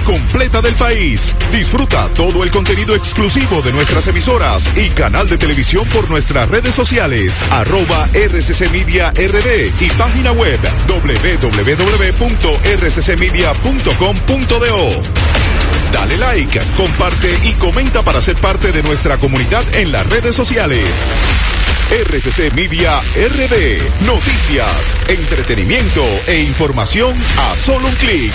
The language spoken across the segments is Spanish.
completa del país. Disfruta todo el contenido exclusivo de nuestras emisoras y canal de televisión por nuestras redes sociales, arroba RCC Media RD y página web www.rccmedia.com.do. Dale like, comparte y comenta para ser parte de nuestra comunidad en las redes sociales. RCC Media RD. Noticias, entretenimiento e información a solo un clic.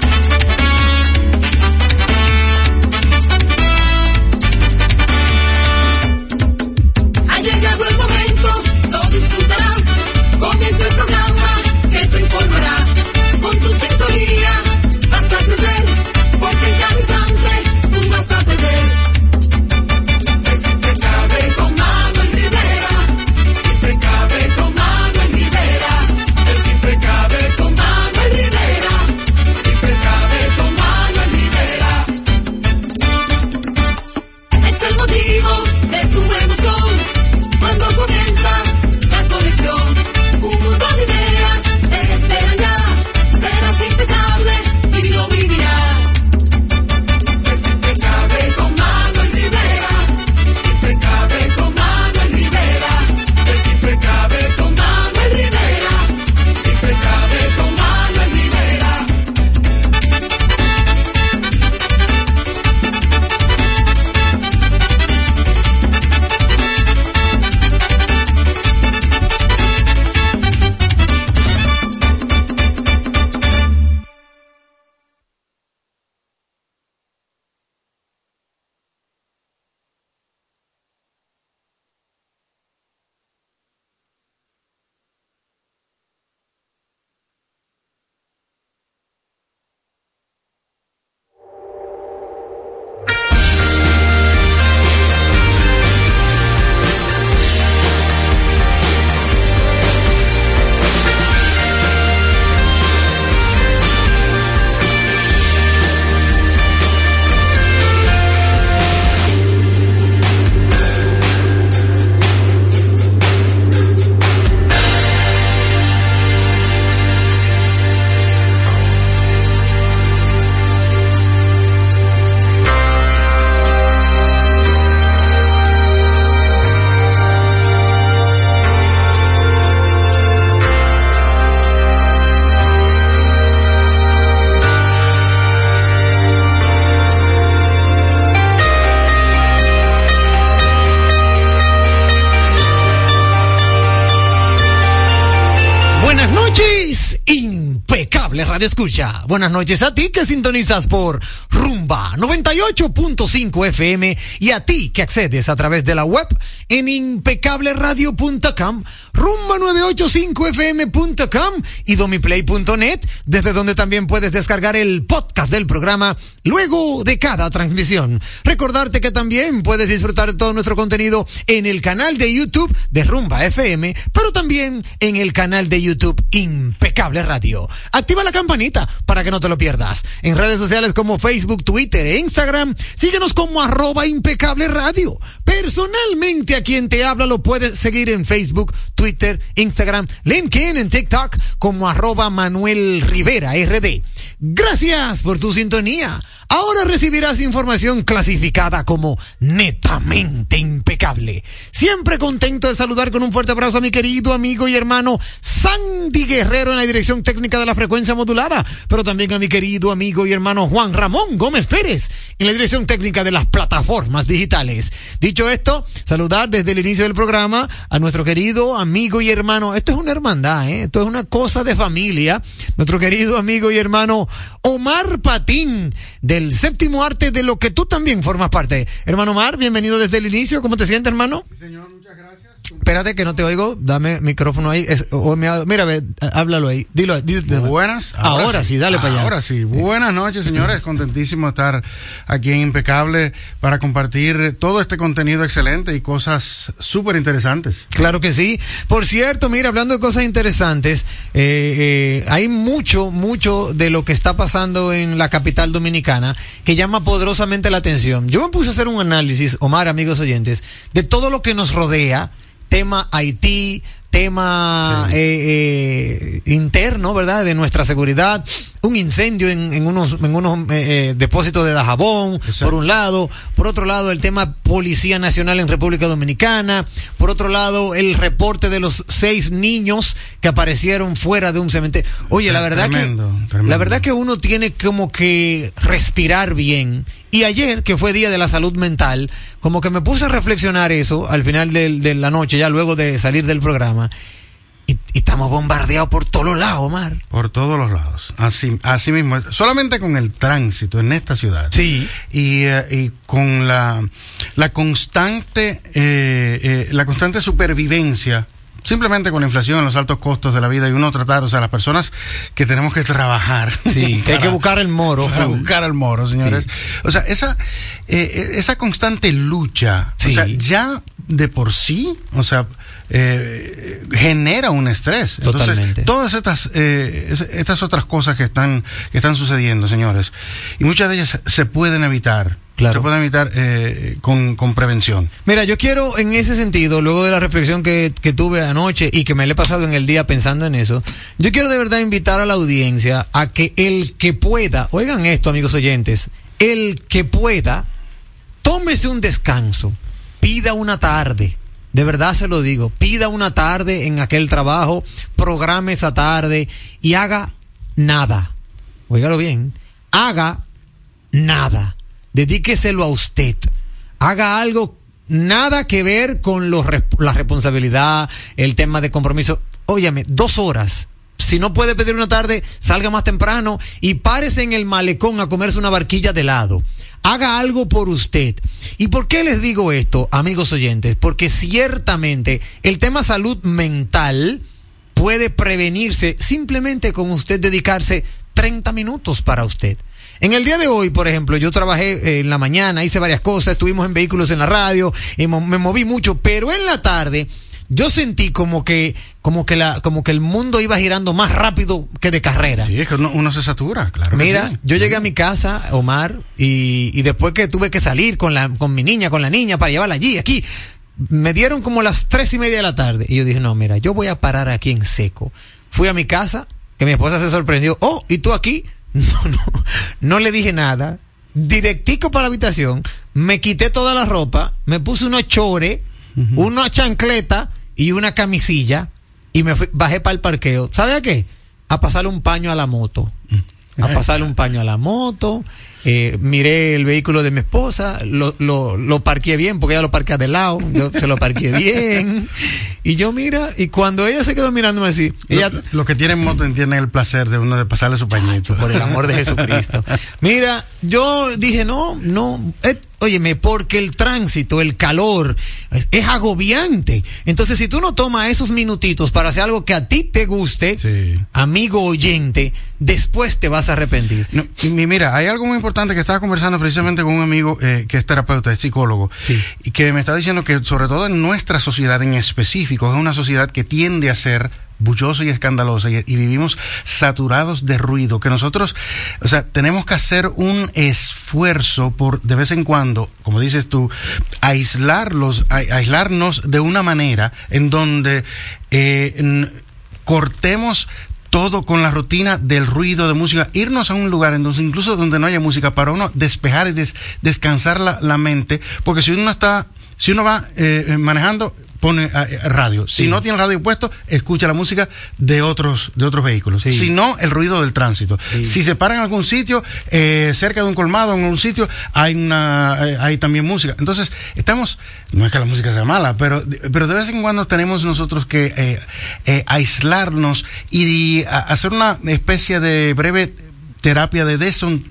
Buenas noches a ti que sintonizas por Rumba 98.5 FM y a ti que accedes a través de la web en impecableradio.com, rumba985fm.com y domiplay.net, desde donde también puedes descargar el podcast del programa luego de cada transmisión. Recordarte que también puedes disfrutar de todo nuestro contenido en el canal de YouTube de Rumba FM, pero también en el canal de YouTube Impecable Radio. Activa la campanita para que no te lo pierdas. En redes sociales como Facebook, Twitter e Instagram, síguenos como arroba impecable radio. Personalmente a quien te habla lo puedes seguir en Facebook, Twitter, Instagram, LinkedIn, en TikTok como arroba Manuel Rivera RD. Gracias por tu sintonía. Ahora recibirás información clasificada como netamente impecable. Siempre contento de saludar con un fuerte abrazo a mi querido amigo y hermano Sandy Guerrero en la dirección técnica de la frecuencia modulada, pero también a mi querido amigo y hermano Juan Ramón Gómez Pérez en la dirección técnica de las plataformas digitales. Dicho esto, saludar desde el inicio del programa a nuestro querido amigo y hermano. Esto es una hermandad, ¿eh? esto es una cosa de familia. Nuestro querido amigo y hermano Omar Patín del séptimo arte de lo que tú también formas parte. Hermano Omar, bienvenido desde el inicio. ¿Cómo te sientes, hermano? Señor, muchas gracias. Espérate que no te oigo. Dame micrófono ahí. Es- o me- mira, ve, háblalo ahí. Dilo. dilo Buenas. Ahora, sí, dale para allá. Ahora sí. Buenas noches, señores. Contentísimo de estar aquí en Impecable para compartir todo este contenido excelente y cosas súper interesantes. Claro que sí. Por cierto, mira, hablando de cosas interesantes, eh, eh, hay mucho, mucho de lo que está pasando en la capital dominicana que llama poderosamente la atención. Yo me puse a hacer un análisis, Omar, amigos oyentes, de todo lo que nos rodea, tema Haití, tema eh, eh, interno, ¿verdad? De nuestra seguridad, un incendio en, en unos, en unos eh, eh, depósitos de Dajabón, por un lado, por otro lado el tema Policía Nacional en República Dominicana, por otro lado el reporte de los seis niños que aparecieron fuera de un cementerio. Oye, la verdad Tremendo, que tremendo. la verdad que uno tiene como que respirar bien. Y ayer, que fue Día de la Salud Mental, como que me puse a reflexionar eso al final de la noche, ya luego de salir del programa. Y, y estamos bombardeados por todos los lados, Omar. Por todos los lados. Así, así mismo. Solamente con el tránsito en esta ciudad. Sí. Y, eh, y con la, la constante, eh, eh, la constante supervivencia. Simplemente con la inflación, los altos costos de la vida y uno tratar, o sea, las personas que tenemos que trabajar. Sí, que hay que buscar el moro. para buscar al moro, señores. O sea, esa, eh, esa constante lucha, Sí. o sea, ya de por sí, o sea, eh, genera un estrés. Entonces, Totalmente. todas estas, eh, es- estas otras cosas que están, que están sucediendo, señores, y muchas de ellas se pueden evitar. Claro. Se pueden evitar eh, con, con prevención. Mira, yo quiero en ese sentido, luego de la reflexión que, que tuve anoche y que me le he pasado en el día pensando en eso, yo quiero de verdad invitar a la audiencia a que el que pueda, oigan esto amigos oyentes, el que pueda, tómese un descanso, pida una tarde. De verdad se lo digo, pida una tarde en aquel trabajo, programe esa tarde y haga nada. Óigalo bien, haga nada. Dedíqueselo a usted. Haga algo nada que ver con la responsabilidad, el tema de compromiso. Óyame, dos horas. Si no puede pedir una tarde, salga más temprano y párese en el malecón a comerse una barquilla de helado. Haga algo por usted. ¿Y por qué les digo esto, amigos oyentes? Porque ciertamente el tema salud mental puede prevenirse simplemente con usted dedicarse 30 minutos para usted. En el día de hoy, por ejemplo, yo trabajé eh, en la mañana, hice varias cosas, estuvimos en vehículos en la radio, me moví mucho, pero en la tarde yo sentí como que, como que la, como que el mundo iba girando más rápido que de carrera. Sí, es que uno, uno se satura, claro. Mira, sí. yo llegué a mi casa, Omar, y, y después que tuve que salir con la, con mi niña, con la niña para llevarla allí, aquí, me dieron como las tres y media de la tarde. Y yo dije, no, mira, yo voy a parar aquí en seco. Fui a mi casa, que mi esposa se sorprendió. Oh, ¿y tú aquí? No, no, no le dije nada. Directico para la habitación, me quité toda la ropa, me puse unos chores, una chancleta y una camisilla y me fui- bajé para el parqueo. ¿Sabe a qué? A pasarle un paño a la moto. A pasarle un paño a la moto. eh, miré el vehículo de mi esposa, lo, lo, lo parqué bien, porque ella lo parquea de lado, yo se lo parqué bien. Y yo mira, y cuando ella se quedó mirándome así, ella, Lo, lo que tienen moto entienden el placer de uno de pasarle su pañito. por el amor de Jesucristo. Mira, yo dije, no, no, eh, óyeme, porque el tránsito, el calor, es, es agobiante. Entonces, si tú no tomas esos minutitos para hacer algo que a ti te guste, Sí. amigo oyente, después te vas a arrepentir. No, y mira, hay algo muy importante que estaba conversando precisamente con un amigo eh, que es terapeuta, es psicólogo, Sí. y que me está diciendo que sobre todo en nuestra sociedad en específico, es una sociedad que tiende a ser bullosa y escandalosa y, vivimos saturados de ruido, que nosotros, o sea, tenemos que hacer un esfuerzo por de vez en cuando, como dices tú, aislarlos, a- aislarnos de una manera en donde eh, cortemos todo con la rutina del ruido de música, irnos a un lugar entonces incluso donde no haya música para uno despejar y des- descansar la, mente, porque si uno está, si uno va eh, manejando pone eh, radio. Si Sí. no tiene radio puesto, escucha la música de otros de otros vehículos. Sí. Si no, el ruido del tránsito. Sí. Si se para en algún sitio, eh, cerca de un colmado, en un sitio, hay una eh, hay también música. Entonces, estamos, no es que la música sea mala, pero, pero de vez en cuando tenemos nosotros que eh, eh, aislarnos y hacer una especie de breve terapia de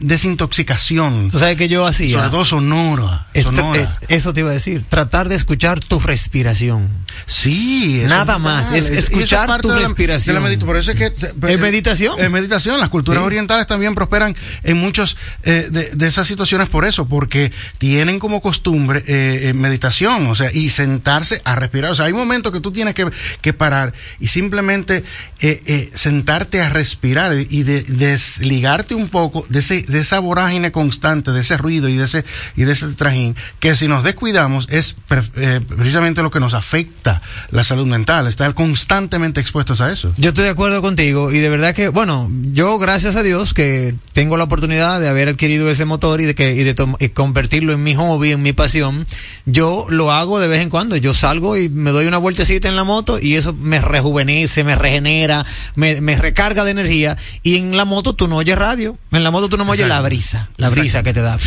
desintoxicación. Tú sabes que yo hacía. Sobre todo sonora. Esto- sonora. es- eso te iba a decir. Tratar de escuchar tu respiración. Sí, eso Nada es más, es escuchar parte tu de la- respiración. de la medita- por eso es que ¿Es meditación? Es meditación. Las culturas Sí. orientales también prosperan en muchos eh, de, de esas situaciones por eso, porque tienen como costumbre eh, eh, meditación, o sea, y sentarse a respirar. O sea, hay momentos que tú tienes que, que parar y simplemente eh, eh, sentarte a respirar y de- un poco de ese de esa vorágine constante, de ese ruido y de ese y de ese trajín, que si nos descuidamos es eh, precisamente lo que nos afecta la salud mental, estar constantemente expuestos a eso. Yo estoy de acuerdo contigo y de verdad que, bueno, yo gracias a Dios que tengo la oportunidad de haber adquirido ese motor y de que y de y convertirlo en mi hobby, en mi pasión. Yo lo hago de vez en cuando. Yo salgo y me doy una vueltecita en la moto y eso me rejuvenece, me regenera, me, me recarga de energía. Y en la moto tú no oyes radio. En la moto tú no oyes la brisa, la brisa que te da.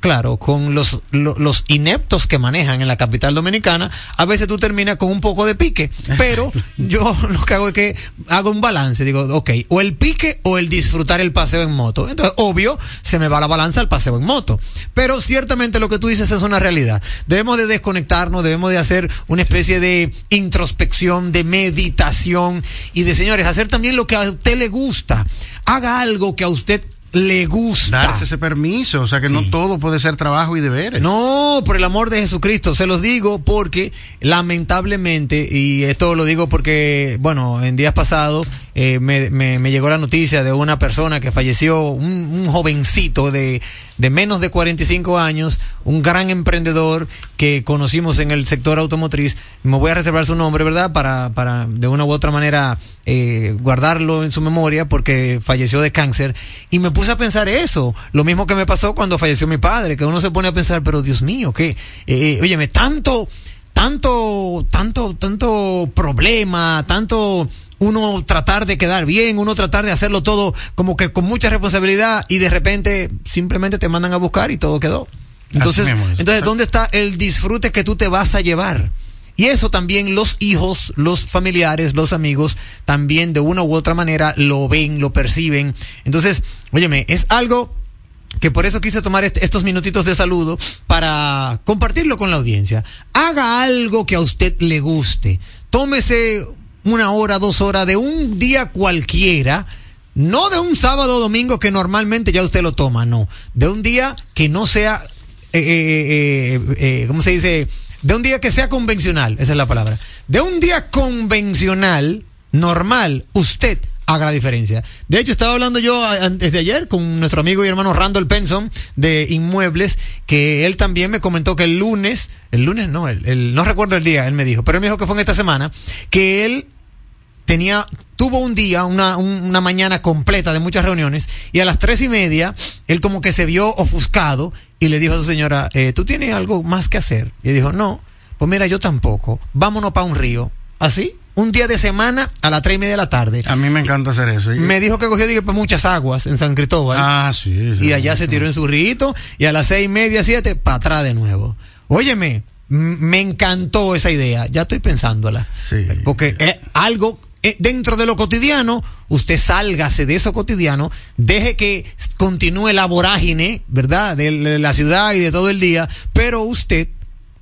Claro, con los, lo- los ineptos que manejan en la capital dominicana, a veces tú terminas con un poco de pique. Pero yo lo que hago es que hago un balance. Digo, ok, o el pique o el disfrutar el paseo en moto. Entonces, obvio, se me va la balanza al paseo en moto. Pero ciertamente lo que tú dices es una realidad. Debemos de desconectarnos, debemos de hacer una especie de introspección, de meditación y de, señores, hacer también lo que a usted le gusta. Haga algo que a usted le gusta. Darse ese permiso, o sea que no todo puede ser trabajo y deberes. No, por el amor de Jesucristo, se los digo porque lamentablemente, y esto lo digo porque, bueno, en días pasados eh, me, me- me llegó la noticia de una persona que falleció, un, un jovencito de, de menos de 45 años, un gran emprendedor que conocimos en el sector automotriz. Me voy a reservar su nombre, ¿verdad? Para, para de una u otra manera eh, guardarlo en su memoria porque falleció de cáncer. Y me puse a pensar eso. Lo mismo que me pasó cuando falleció mi padre, que uno se pone a pensar, pero Dios mío, que, eh, óyeme, tanto, tanto, tanto, tanto problema, tanto uno tratar de quedar bien, uno tratar de hacerlo todo como que con mucha responsabilidad y de repente simplemente te mandan a buscar y todo quedó. Entonces, mismo entonces ¿dónde está el disfrute que tú te vas a llevar? Y eso también los hijos, los familiares, los amigos, también de una u otra manera lo ven, lo perciben. Entonces, óyeme, es algo que por eso quise tomar est- estos minutitos de saludo para compartirlo con la audiencia. Haga algo que a usted le guste. Tómese una hora, dos horas de un día cualquiera. No de un sábado o domingo que normalmente ya usted lo toma, no. De un día que no sea, eh, eh, eh, ¿cómo se dice? De un día que sea convencional, esa es la palabra. De un día convencional, normal, usted haga la diferencia. De hecho, estaba hablando yo antes de ayer con nuestro amigo y hermano Randall Penson de Inmuebles, que él también me comentó que el lunes, el lunes no, el, el- no recuerdo el día, él me dijo, pero él me dijo que fue en esta semana, que él tenía, tuvo un día, una, un- una mañana completa de muchas reuniones, y a las tres y media, él como que se vio ofuscado y le dijo a su señora, eh, ¿tú tienes algo más que hacer? Y dijo, no, pues mira, yo tampoco, vámonos para un río, así, un día de semana a las tres y media de la tarde. A mí me encanta hacer eso. Y- Me dijo que cogió dije, pues, muchas aguas en San Cristóbal. Ah, sí. sí. y allá se tiró en su rito y a las seis y media, siete, para atrás de nuevo. Óyeme, me encantó esa idea. Ya estoy pensándola. Sí. Porque es algo eh, dentro de lo cotidiano, usted sálgase de eso cotidiano, deje que continúe la vorágine, ¿verdad? De la ciudad y de todo el día, pero usted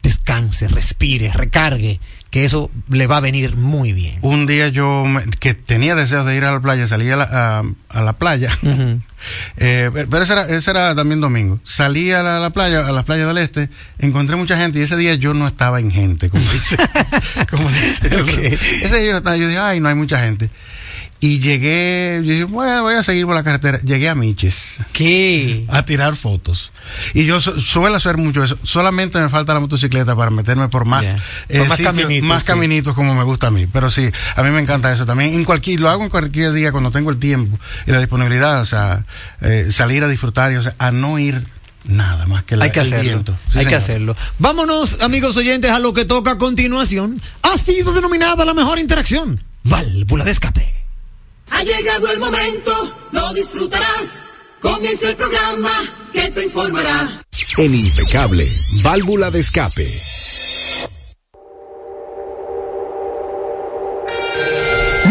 descanse, respire, recargue, que eso le va a venir muy bien. Un día yo me- que tenía deseos de ir a la playa, salí a la, a, a la playa. Eh, pero ese era, ese era también domingo. Salí a la, a la playa, a las playas del este, encontré mucha gente y ese día yo no estaba en gente, como dice. como dice. Ese día yo no estaba, yo dije, ay, no hay mucha gente. Y llegué, yo dije, bueno, voy a seguir por la carretera. Llegué a Miches ¿Qué? a tirar fotos. Y yo su- suelo hacer mucho eso. Solamente me falta la motocicleta para meterme por más, eh, Por más sitios, caminitos, más sí. caminitos como me gusta a mí. Pero sí, a mí me encanta eso también. En cualquier, lo hago en cualquier día cuando tengo el tiempo y la disponibilidad. O sea, eh, salir a disfrutar y o sea, a no ir nada más que la, Hay que el hacerlo. Sí, hay que hacerlo. Vámonos, amigos oyentes, a lo que toca a continuación. Ha sido denominada la mejor interacción. Válvula de escape. Ha llegado el momento, lo disfrutarás. Comienza el programa que te informará. En Impecable, válvula de escape.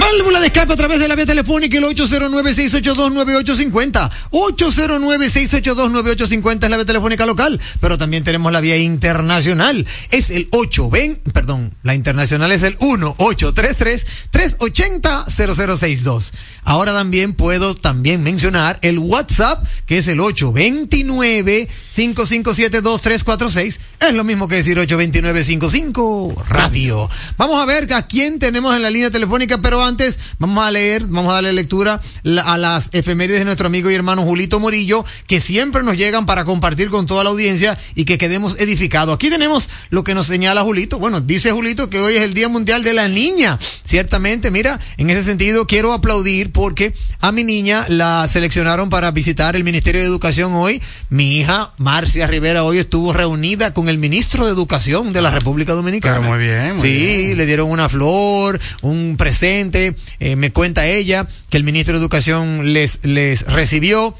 Válvula de escape a través de la vía telefónica el 809-682-9850. 809-682-9850 es la vía telefónica local, pero también tenemos la vía internacional. Es el 820, perdón, la internacional es el 1833-380-0062. Ahora también puedo también mencionar el WhatsApp, que es el 829-557-2346. Es lo mismo que decir 829-55 Radio. Vamos a ver a quién tenemos en la línea telefónica, pero antes vamos a leer, vamos a darle lectura a las efemérides de nuestro amigo y hermano Julito Morillo, que siempre nos llegan para compartir con toda la audiencia y que quedemos edificados. Aquí tenemos lo que nos señala Julito. Bueno, dice Julito que hoy es el Día Mundial de la Niña. Ciertamente, mira, en ese sentido quiero aplaudir porque a mi niña la seleccionaron para visitar el Ministerio de Educación hoy. Mi hija, Marcia Rivera, hoy estuvo reunida con el ministro de Educación de la República Dominicana. Pero muy bien, muy sí, bien. le dieron una flor, un presente. Eh, me cuenta ella que el ministro de Educación les, les recibió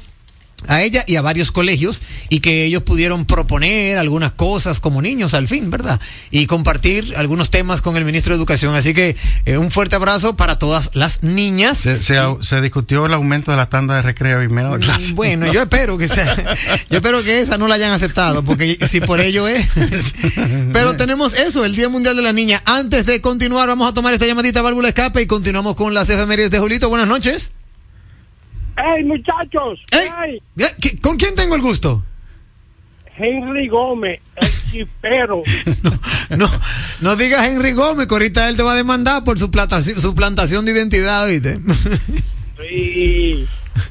a ella y a varios colegios y que ellos pudieron proponer algunas cosas como niños al fin, ¿verdad? Y compartir algunos temas con el ministro de Educación. Así que eh, un fuerte abrazo para todas las niñas. Se, se, se discutió el aumento de las tandas de recreo y menos de clase. Mm, Bueno, yo espero que sea, yo espero que esa no la hayan aceptado, porque si por ello es. Pero tenemos eso, el Día Mundial de la Niña. Antes de continuar, vamos a tomar esta llamadita válvula escape y continuamos con las efemérides de Julito. Buenas noches. ¡Hey, muchachos! Ey, ¡Hey! ya, ¿qué- ¿Con quién tengo el gusto? Henry Gómez, el chipero. No, no, no digas Henry Gómez, que ahorita él te va a demandar por su, plata, su plantación de identidad, ¿viste? Sí.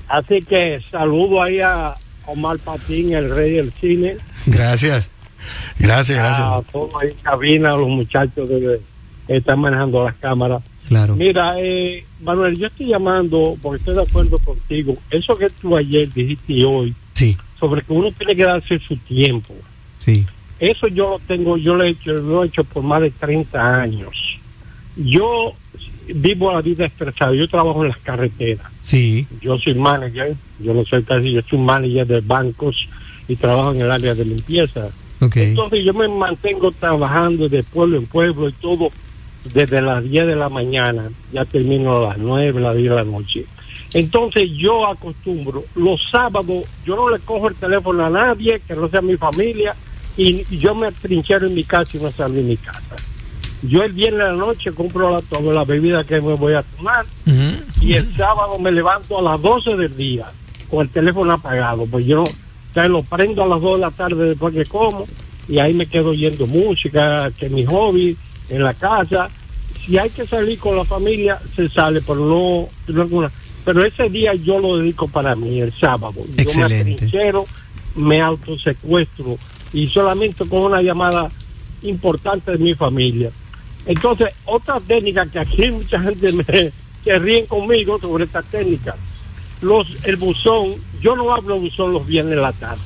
Así que saludo ahí a Omar Patín, el rey del cine. Gracias. Gracias, A gracias. todos ahí cabina, a los muchachos que están manejando las cámaras. Claro. Mira, eh, Manuel, yo estoy llamando porque estoy de acuerdo contigo. Eso que tú ayer dijiste y hoy, Sí, sobre que uno tiene que darse su tiempo. sí. Eso yo lo tengo, yo lo he hecho, lo he hecho por más de 30 años. Yo vivo la vida estresada, yo trabajo en las carreteras. Sí. Yo soy manager, yo no soy casi, yo soy manager de bancos y trabajo en el área de limpieza. Ok. Entonces yo me mantengo trabajando de pueblo en pueblo y todo desde las 10 de la mañana, ya termino a las 9, las 10 de la noche. Entonces yo acostumbro, los sábados yo no le cojo el teléfono a nadie que no sea mi familia y y yo me trinchero en mi casa y no salgo de mi casa. Yo el viernes de la noche compro la, toda la bebida que me voy a tomar y el sábado me levanto a las 12 del día con el teléfono apagado, pues yo te lo prendo a las 2 de la tarde después que como y ahí me quedo oyendo música, que es mi hobby en la casa. Si hay que salir con la familia, se sale, pero no, no pero ese día yo lo dedico para mí, el sábado. Yo me Excelente. me autosecuestro y solamente con una llamada importante de mi familia. Entonces, otra técnica que aquí mucha gente me, se ríen conmigo sobre esta técnica. Los, el buzón, yo no hablo buzón los viernes de la tarde.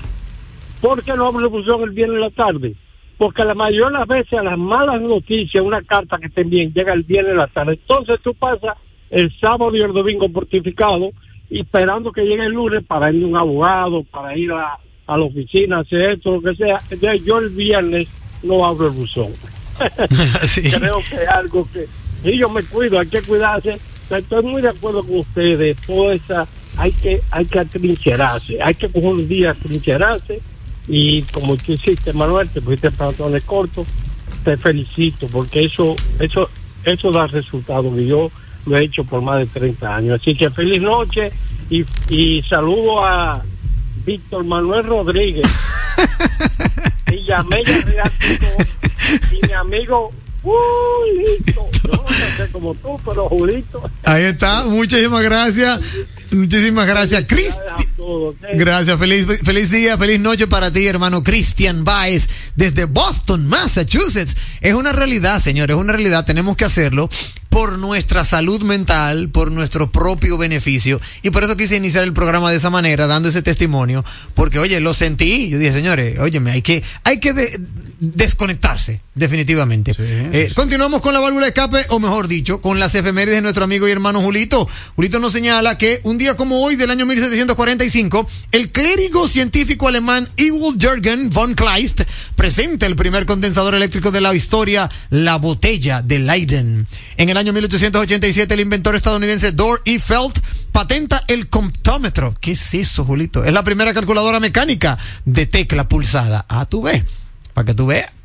¿Por qué no hablo buzón el viernes de la tarde? Porque la mayoría de las veces a las malas noticias, una carta que te envíen, llega el viernes de la tarde. Entonces tú pasas el sábado y el domingo fortificado y esperando que llegue el lunes para ir a un abogado, para ir a, a la oficina, hacer esto, lo que sea. Entonces yo el viernes no abro el buzón sí. creo que es algo que y yo me cuido, hay que cuidarse. Estoy muy de acuerdo con ustedes, toda esa, hay que, hay que atrincherarse, hay que coger un día atrincherarse y como tú hiciste Manuel, te fuiste pantalones cortos, te felicito porque eso, eso, eso da resultados y yo lo he hecho por más de 30 años. Así que feliz noche y, y saludo a Víctor Manuel Rodríguez y llamé y mi amigo, uy, listo. Yo no sé como tú, pero Julito. Ahí está, muchísimas gracias. Muchísimas gracias, Cristi. a todos, ¿ok? Gracias, feliz, feliz día, feliz noche para ti, hermano Christian Baez, desde Boston, Massachusetts. Es una realidad, señores, es una realidad, tenemos que hacerlo por nuestra salud mental, por nuestro propio beneficio. Y por eso quise iniciar el programa de esa manera, dando ese testimonio, porque oye, lo sentí, yo dije, señores, óyeme, hay que, hay que de- desconectarse, definitivamente. Eh, continuamos con la válvula de escape, o mejor dicho, con las efemérides de nuestro amigo y hermano Julito. Julito nos señala que un día como hoy del año 1745, el clérigo científico alemán Ewald Jürgen von Kleist presenta el primer condensador eléctrico de la historia, la botella de Leiden. En el año 1887, el inventor estadounidense Dor E. Felt patenta el comptómetro. ¿Qué es eso, Julito? Es la primera calculadora mecánica de tecla pulsada. Ah, tú ves, para que tú veas.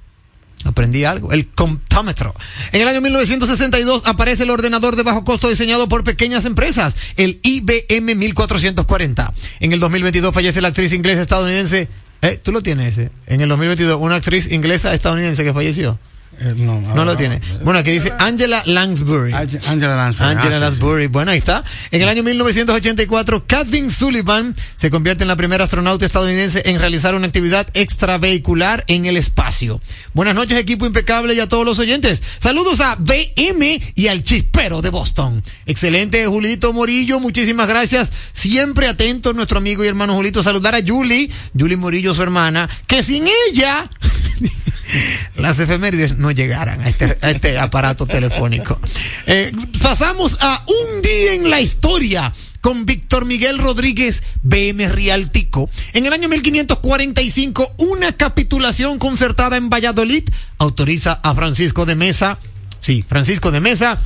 Aprendí algo, el comptómetro. En el año 1962 aparece el ordenador de bajo costo diseñado por pequeñas empresas, el IBM 1440. En el 2022 fallece la actriz inglesa estadounidense. Eh, tú lo tienes ese. En el 2022, una actriz inglesa estadounidense que falleció. Eh, no, No lo tiene. Bueno, aquí dice Angela Lansbury. Angela Lansbury. Angela Ah, sí, sí. Lansbury. Bueno, ahí está. En el año 1984, Kathleen Sullivan se convierte en la primera astronauta estadounidense en realizar una actividad extravehicular en el espacio. Buenas noches, equipo impecable y a todos los oyentes. Saludos a BM y al chispero de Boston. Excelente, Julito Morillo. Muchísimas gracias. Siempre atento nuestro amigo y hermano Julito. Saludar a Julie, Julie Morillo, su hermana, que sin ella las efemérides no llegaran a este, este aparato telefónico. Eh, pasamos a un día en la historia con Víctor Miguel Rodríguez BM Rialtico. En el año 1545, una capitulación concertada en Valladolid autoriza a Francisco de Mesa, sí, Francisco de Mesa,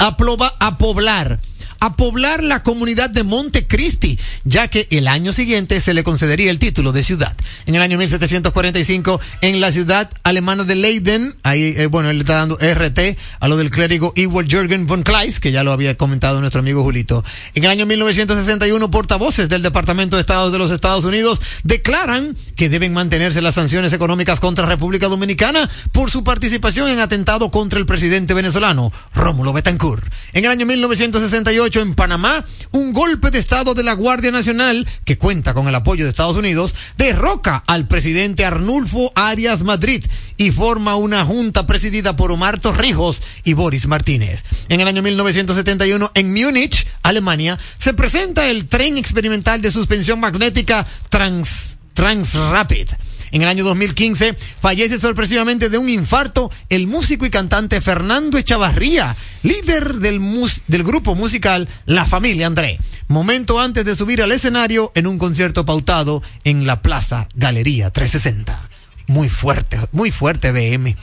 a, a poblar a poblar la comunidad de Montecristi, ya que el año siguiente se le concedería el título de ciudad. En el año 1745, en la ciudad alemana de Leiden, ahí, eh, bueno, él está dando RT a lo del clérigo Ewald Jürgen von Kleist, que ya lo había comentado nuestro amigo Julito. En el año 1961, portavoces del Departamento de Estado de los Estados Unidos declaran que deben mantenerse las sanciones económicas contra República Dominicana por su participación en atentado contra el presidente venezolano, Rómulo Betancourt. En el año 1968, en Panamá, un golpe de Estado de la Guardia Nacional, que cuenta con el apoyo de Estados Unidos, derroca al presidente Arnulfo Arias Madrid y forma una junta presidida por Omar Torrijos y Boris Martínez. En el año 1971, en Múnich, Alemania, se presenta el tren experimental de suspensión magnética Trans, Transrapid. En el año 2015 fallece sorpresivamente de un infarto el músico y cantante Fernando Echavarría, líder del, mus- del grupo musical La Familia André. Momento antes de subir al escenario en un concierto pautado en la Plaza Galería 360. Muy fuerte, muy fuerte BM.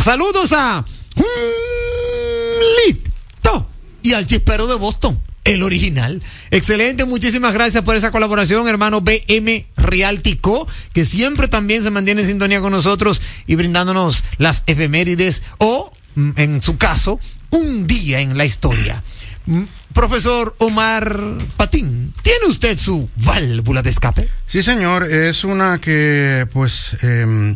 Saludos a Lito y al chispero de Boston. El original. Excelente, muchísimas gracias por esa colaboración, hermano BM Realtico, que siempre también se mantiene en sintonía con nosotros y brindándonos las efemérides o, mm, en su caso, un día en la historia. Mm, Profesor Omar Patín, ¿tiene usted su válvula de escape? Sí, señor, es una que, pues, eh,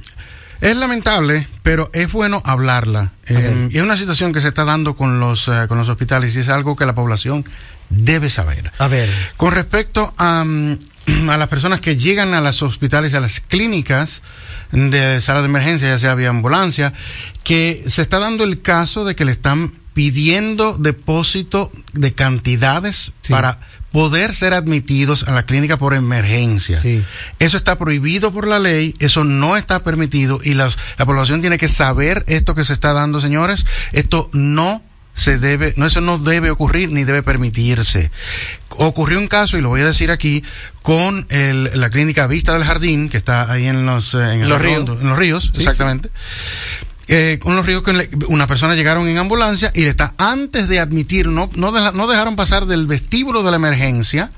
es lamentable, pero es bueno hablarla. Eh, y es una situación que se está dando con los, eh, con los hospitales y es algo que la población debe saber. A ver. Con respecto a, mm, a las personas que llegan a los hospitales, a las clínicas de sala de emergencia, ya sea vía ambulancia, que se está dando el caso de que le están pidiendo depósito de cantidades Sí. para poder ser admitidos a la clínica por emergencia. Sí. Eso está prohibido por la ley, eso no está permitido y las- la población tiene que saber esto que se está dando, señores. Esto no se debe, no, eso no debe ocurrir ni debe permitirse. Ocurrió un caso, y lo voy a decir aquí, con el- la clínica Vista del Jardín, que está ahí en los, eh, en Los ríos. En los ríos, Sí, exactamente. Eh, con los ríos que una persona llegaron en ambulancia y le está antes de admitir no no, deja- no dejaron pasar del vestíbulo de la emergencia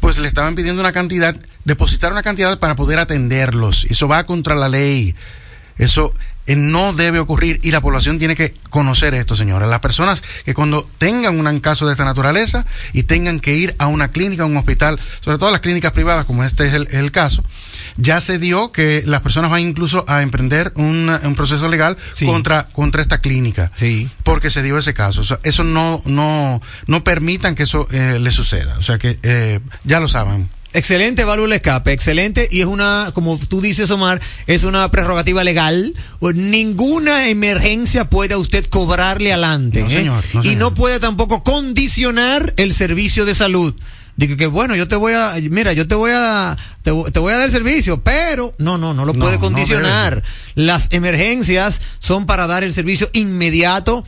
pues le estaban pidiendo una cantidad depositar una cantidad para poder atenderlos eso va contra la ley eso no debe ocurrir y la población tiene que conocer esto, señores. Las personas que cuando tengan un caso de esta naturaleza y tengan que ir a una clínica, a un hospital, sobre todo las clínicas privadas, como este es el, el caso, ya se dio que las personas van incluso a emprender un, un proceso legal Sí. contra, contra esta clínica. Sí. Porque se dio ese caso. O sea, eso no, no, no permitan que eso eh, le suceda. O sea que eh, ya lo saben. Excelente válvula escape, excelente. Y es una, como tú dices, Omar, es una prerrogativa legal. Ninguna emergencia puede a usted cobrarle adelante. No, ¿eh? señor, no, y señor. no puede tampoco condicionar el servicio de salud. Digo que bueno, yo te voy a, mira, yo te voy a, te, voy- te voy a dar el servicio, pero no, no, no lo No, puede condicionar. Las emergencias son para dar el servicio inmediato.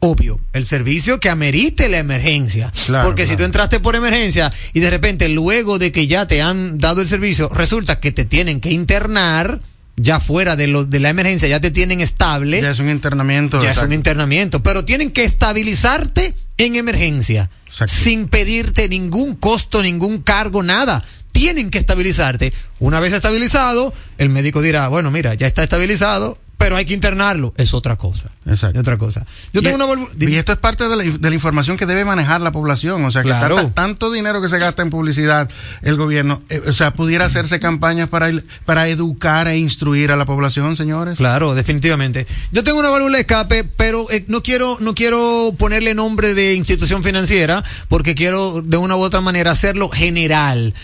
Obvio, el servicio que amerite la emergencia. Claro, Porque si tú entraste por emergencia y de repente luego de que ya te han dado el servicio, resulta que te tienen que internar, ya fuera de, lo, de la emergencia, ya te tienen estable, Ya es un internamiento. ya es un internamiento, pero tienen que estabilizarte en emergencia, Exacto. sin pedirte ningún costo, ningún cargo, nada. Tienen que estabilizarte. Una vez estabilizado, el médico dirá, bueno, mira, ya está estabilizado, pero hay que internarlo. Es otra cosa. Exacto. Es otra cosa. Yo Y tengo es- una volvu- Y esto es parte de la, de la información que debe manejar la población. O sea, que Claro. tanta- tanto dinero que se gasta en publicidad el gobierno, eh, o sea, pudiera hacerse campañas para, el- para educar e instruir a la población, señores. Claro, definitivamente. Yo tengo una válvula de escape, pero eh, no quiero no quiero ponerle nombre de institución financiera porque quiero de una u otra manera hacerlo general.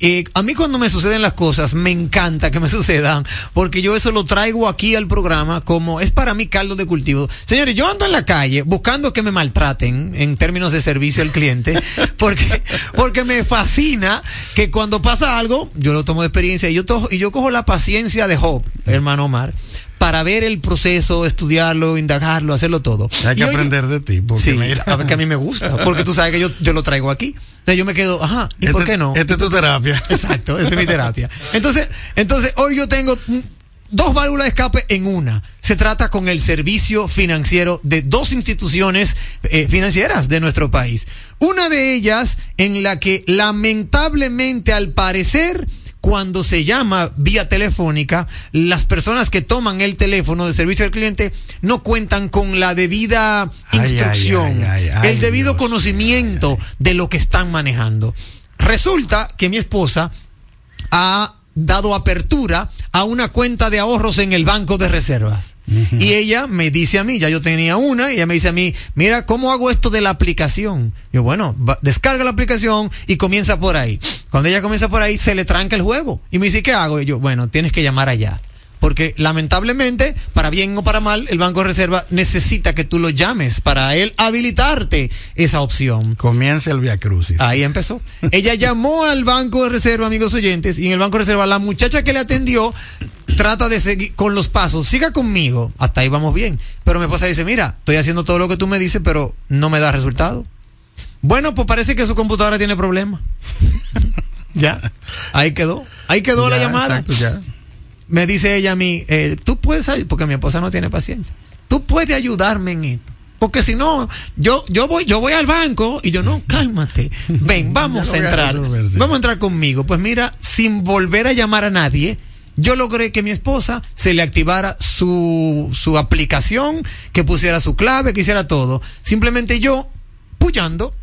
Eh, a mí cuando me suceden las cosas me encanta que me sucedan porque yo eso lo traigo aquí al programa como es para mí caldo de cultivo. Señores, yo ando en la calle buscando que me maltraten en términos de servicio al cliente porque porque me fascina que cuando pasa algo yo lo tomo de experiencia y yo to- y yo cojo la paciencia de Job, hermano Omar, para ver el proceso, estudiarlo, indagarlo, hacerlo todo. Hay que aprender de ti. Porque Sí, mira, a ver, que a mí me gusta, porque tú sabes que yo, yo lo traigo aquí. Entonces yo me quedo, ajá, ¿y por este- qué no? Esta es tu terapia. Exacto, esa es mi terapia. Entonces, entonces hoy yo tengo dos válvulas de escape en una. Se trata con el servicio financiero de dos instituciones eh, financieras de nuestro país. Una de ellas en la que lamentablemente al parecer cuando se llama vía telefónica, las personas que toman el teléfono de servicio al cliente no cuentan con la debida Ay, instrucción, ay, ay, ay, el debido Dios conocimiento de lo que están manejando. Resulta que mi esposa ha dado apertura a una cuenta de ahorros en el banco de reservas. Y ella me dice a mí, ya yo tenía una, y ella me dice a mí, mira, ¿cómo hago esto de la aplicación? Yo, bueno, va- descarga la aplicación y comienza por ahí. Cuando ella comienza por ahí, se le tranca el juego. Y me dice, ¿qué hago? Y yo, bueno, tienes que llamar allá. Porque lamentablemente, para bien o para mal, el Banco de Reserva necesita que tú lo llames para él habilitarte esa opción. Comienza el Via Crucis. Ahí empezó. Ella llamó al Banco de Reserva, amigos oyentes, y en el Banco de Reserva la muchacha que le atendió trata de seguir con los pasos. Siga conmigo. Hasta ahí vamos bien. Pero mi esposa dice, mira, estoy haciendo todo lo que tú me dices, pero no me da resultado. Bueno, pues parece que su computadora tiene problemas. ya. Ahí quedó. Ahí quedó la llamada. exacto, ya. Me dice ella a mí, eh, tú puedes, porque mi esposa no tiene paciencia. Tú puedes ayudarme en esto. Porque si no, yo, yo voy, yo voy al banco y yo no, cálmate. Ven, vamos a entrar. Vamos a entrar conmigo. Pues mira, sin volver a llamar a nadie, yo logré que mi esposa se le activara su, su aplicación, que pusiera su clave, que hiciera todo. Simplemente yo, puyando,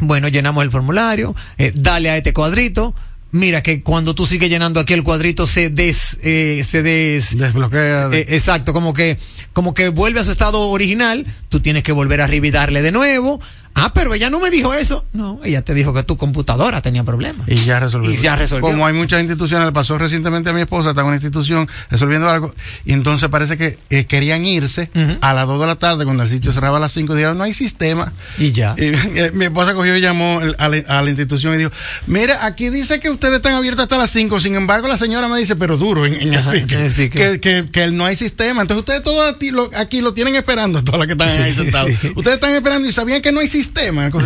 bueno, llenamos el formulario, eh, dale a este cuadrito. Mira que cuando tú sigues llenando aquí el cuadrito se des, eh, se des, Desbloquea. eh, exacto, como que, como que vuelve a su estado original, tú tienes que volver arriba y darle de nuevo. Ah, pero ella no me dijo eso. No, ella te dijo que tu computadora tenía problemas. Y ya resolvió. Y ya resolvió. Como hay muchas instituciones, le pasó recientemente a mi esposa, está en una institución resolviendo algo, y entonces parece que eh, querían irse a las 2 de la tarde, cuando el sitio cerraba a las 5, dijeron, no hay sistema. Y ya. Y, eh, mi esposa cogió y llamó a la, a la institución y dijo, mira, aquí dice que ustedes están abiertos hasta las 5, sin embargo la señora me dice, pero duro en, en Ajá, speaker, en speaker. Que, que, que no hay sistema. Entonces ustedes todos aquí lo, aquí lo tienen esperando, todos los que están ahí sentados. sí. Ustedes están esperando y sabían que no hay sistema.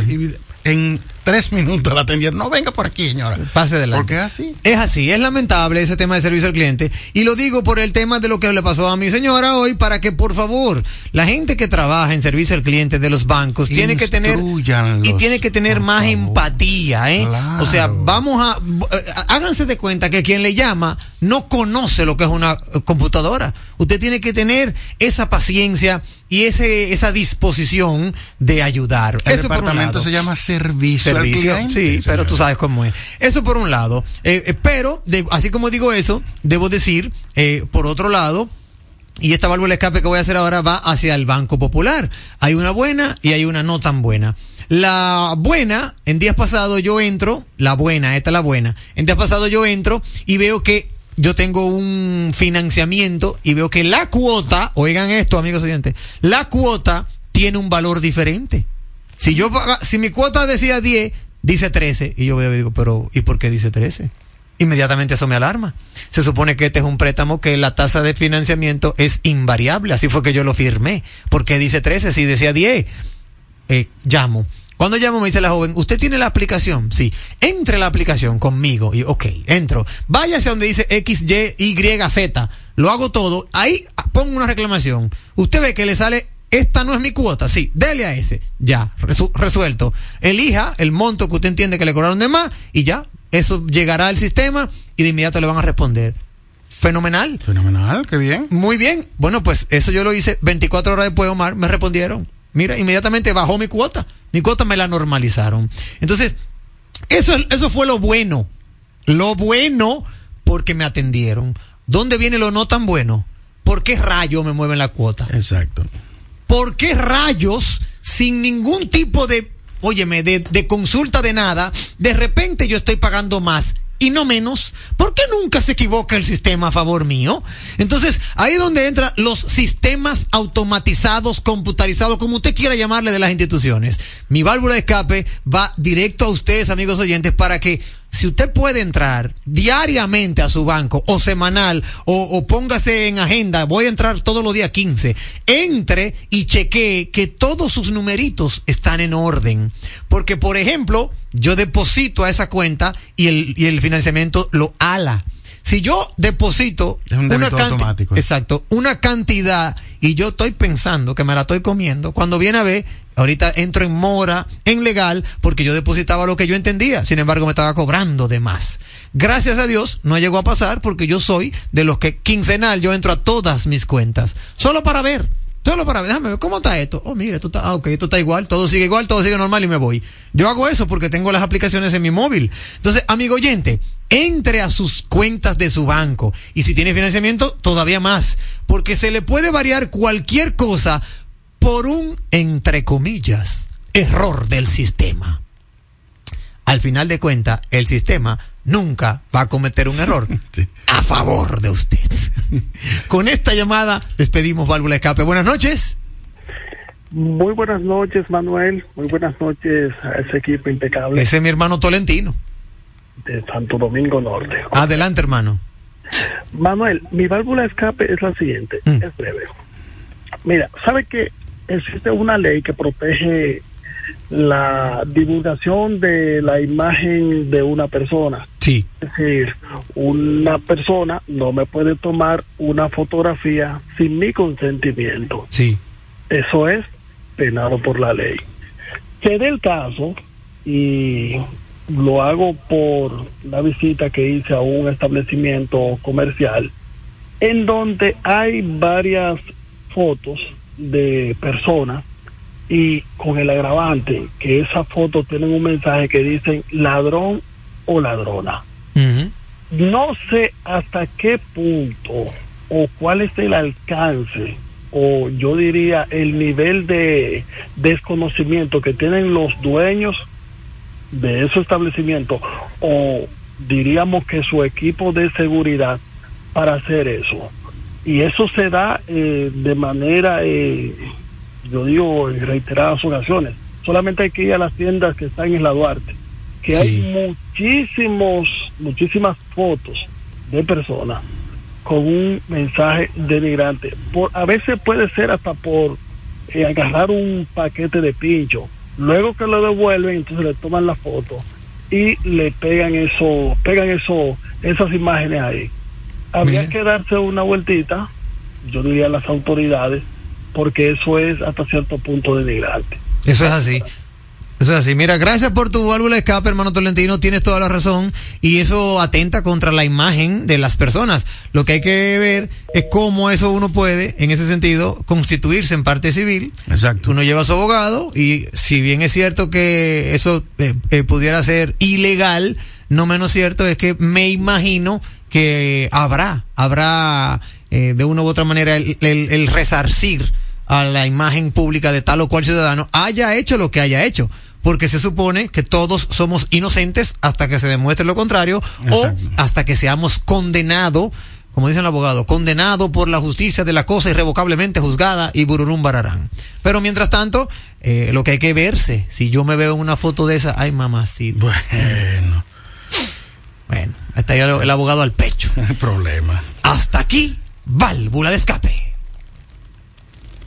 Y en tres minutos la atendieron, no venga por aquí, señora. Pase adelante. Porque es así. Es así, es lamentable ese tema de servicio al cliente. Y lo digo por el tema de lo que le pasó a mi señora hoy, para que por favor, la gente que trabaja en servicio al cliente de los bancos tiene que tener y tiene que tener más favor. empatía, ¿eh? Claro. O sea, vamos a eh, háganse de cuenta que quien le llama no conoce lo que es una computadora. Usted tiene que tener esa paciencia y ese, esa disposición de ayudar. El Eso por un departamento lado. se llama servicio, al Servicio, cliente. sí, pero tú sabes cómo es. Eso por un lado. Eh, eh, pero, de- así como digo eso, debo decir, eh, por otro lado, y esta válvula de escape que voy a hacer ahora va hacia el Banco Popular. Hay una buena y hay una no tan buena. La buena, en días pasados yo entro, la buena, esta es la buena. En días pasados yo entro y veo que yo tengo un financiamiento y veo que la cuota, oigan esto amigos oyentes, la cuota tiene un valor diferente. Si yo si mi cuota decía 10, dice 13 y yo veo y digo, pero ¿y por qué dice 13? Inmediatamente eso me alarma. Se supone que este es un préstamo que la tasa de financiamiento es invariable, así fue que yo lo firmé. ¿Por qué dice 13 si decía 10? Eh, llamo. Cuando llamo me dice la joven, ¿usted tiene la aplicación? Sí. Entre la aplicación conmigo. Y ok, entro. Váyase donde dice X, Y, Y, Z. Lo hago todo. Ahí pongo una reclamación. Usted ve que le sale, esta no es mi cuota. Sí, dele a ese. Ya, resu- resuelto. Elija el monto que usted entiende que le cobraron de más y ya. Eso llegará al sistema y de inmediato le van a responder. Fenomenal. Fenomenal, qué bien. Muy bien. Bueno, pues eso yo lo hice 24 horas después, Omar, me respondieron. Mira, inmediatamente bajó mi cuota. Mi cuota me la normalizaron. Entonces, eso, eso fue lo bueno. Lo bueno porque me atendieron. ¿Dónde viene lo no tan bueno? ¿Por qué rayos me mueven la cuota? Exacto. ¿Por qué rayos, sin ningún tipo de, óyeme, de, de consulta de nada, de repente yo estoy pagando más y no menos? ¿Por qué nunca se equivoca el sistema a favor mío? Entonces, ahí es donde entran los sistemas automatizados, computarizados, como usted quiera llamarle de las instituciones. Mi válvula de escape va directo a ustedes, amigos oyentes, para que si usted puede entrar diariamente a su banco o semanal o, o póngase en agenda, voy a entrar todos los días 15, entre y chequee que todos sus numeritos están en orden. Porque, por ejemplo, yo deposito a esa cuenta y el, y el financiamiento lo ala. Si yo deposito Es un una automático. Exacto, una cantidad y yo estoy pensando que me la estoy comiendo, cuando viene a ver, ahorita entro en mora, en legal, porque yo depositaba lo que yo entendía, sin embargo me estaba cobrando de más. Gracias a Dios no llegó a pasar porque yo soy de los que quincenal yo entro a todas mis cuentas, solo para ver. Solo para ver, déjame ver cómo está esto. Oh, mire, esto está, ah, ok, esto está igual, todo sigue igual, todo sigue normal y me voy. Yo hago eso porque tengo las aplicaciones en mi móvil. Entonces, amigo oyente, entre a sus cuentas de su banco. Y si tiene financiamiento, todavía más. Porque se le puede variar cualquier cosa por un, entre comillas, error del sistema. Al final de cuentas, el sistema nunca va a cometer un error Sí. a favor de usted. Con esta llamada despedimos Válvula de Escape. Buenas noches. Muy buenas noches, Manuel. Muy buenas noches a ese equipo impecable Ese es mi hermano Tolentino. de Santo Domingo Norte. Adelante, hermano. Manuel, mi válvula de escape es la siguiente, Mm. es breve. Mira, ¿sabe que existe una ley que protege la divulgación de la imagen de una persona? Sí. Es decir, una persona no me puede tomar una fotografía sin mi consentimiento. Sí. Eso es penado por la ley. Se dé el caso, y lo hago por la visita que hice a un establecimiento comercial, en donde hay varias fotos de personas y con el agravante que esas fotos tienen un mensaje que dicen ladrón o ladrona. No sé hasta qué punto o cuál es el alcance o yo diría el nivel de desconocimiento que tienen los dueños de esos establecimientos o diríamos que su equipo de seguridad para hacer eso. Y eso se da eh, de manera, eh, yo digo en reiteradas ocasiones. Solamente hay que ir a las tiendas que están en la Duarte, que Sí. hay muchísimos, muchísimas fotos de personas con un mensaje denigrante. Por, a veces puede ser hasta por eh, agarrar un paquete de pincho. Luego que lo devuelven, entonces le toman la foto y le pegan eso, pegan eso, esas imágenes ahí. Habría Mira. que darse una vueltita, yo diría a las autoridades, porque eso es hasta cierto punto denigrante. Eso es así. Eso es así. Mira, gracias por tu válvula de escape, hermano Tolentino. Tienes toda la razón. Y eso atenta contra la imagen de las personas. Lo que hay que ver es cómo eso uno puede, en ese sentido, constituirse en parte civil. Exacto. Uno lleva a su abogado y si bien es cierto que eso eh, eh, pudiera ser ilegal, no menos cierto es que me imagino que habrá, habrá eh, de una u otra manera el, el- el resarcir a la imagen pública de tal o cual ciudadano haya hecho lo que haya hecho. Porque se supone que todos somos inocentes hasta que se demuestre lo contrario o hasta que seamos condenados, como dice el abogado, condenado por la justicia de la cosa irrevocablemente juzgada y bururum bararán. Pero mientras tanto, eh, lo que hay que verse, si yo me veo en una foto de esa, ay mamacita. Bueno, Bueno, el, el abogado al pecho. el problema. Hasta aquí, válvula de escape.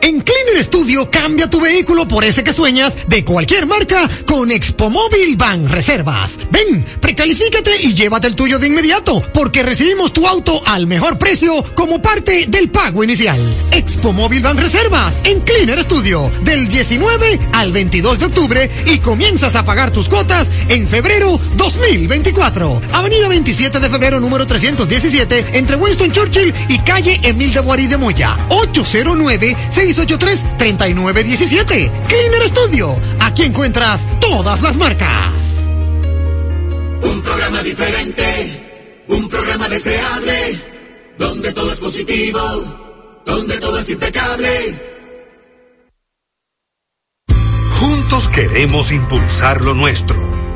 En Cleaner Studio cambia tu vehículo por ese que sueñas de cualquier marca con Expo Móvil Ban Reservas. Ven, precalifícate y llévate el tuyo de inmediato porque recibimos tu auto al mejor precio como parte del pago inicial. Expo Móvil Ban Reservas en Cleaner Studio del 19 al 22 de octubre y comienzas a pagar tus cuotas en febrero 2024. Avenida 27 de febrero número 317 entre Winston Churchill y calle Emil de Boari de Moya. 809-683-3917. Cleaner Studio. Aquí encuentras todas las marcas. Un programa diferente, un programa deseable, donde todo es positivo, donde todo es impecable. Juntos queremos impulsar lo nuestro.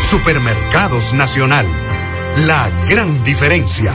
Supermercados Nacional. La gran diferencia.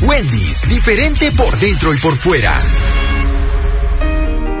Wendy's, diferente por dentro y por fuera.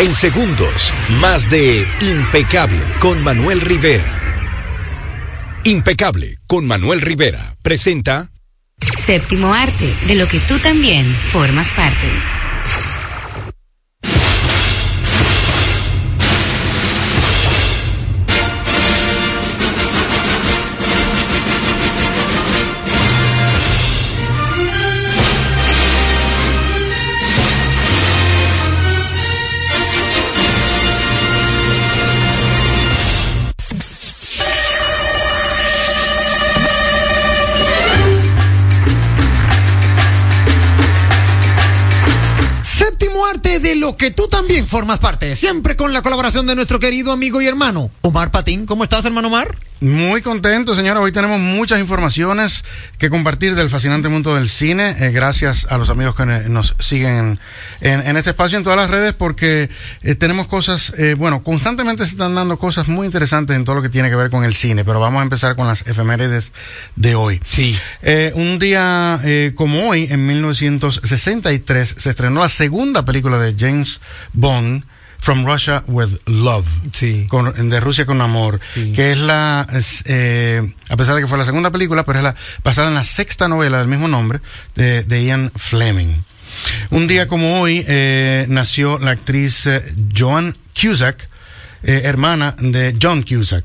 En segundos, más de Impecable con Manuel Rivera. Impecable con Manuel Rivera presenta Séptimo arte, de lo que tú también formas parte. Formas parte. Siempre con la colaboración de nuestro querido amigo y hermano Omar Patín. ¿Cómo estás, hermano Omar? Muy contento, señora. Hoy tenemos muchas informaciones que compartir del fascinante mundo del cine. eh, gracias a los amigos que nos siguen en, en este espacio en todas las redes, porque eh, tenemos cosas, eh, bueno, constantemente se están dando cosas muy interesantes en todo lo que tiene que ver con el cine. Pero vamos a empezar con las efemérides de hoy. Sí. Un día como hoy, en 1963, se estrenó la segunda película de James Bond. From Russia with Love. Sí. Con- de Rusia con Amor. Que es la, es, eh, a pesar de que fue la segunda película, pero es la basada en la sexta novela del mismo nombre de, de Ian Fleming. Un día como hoy eh, nació la actriz eh, Joan Cusack, eh, hermana de John Cusack.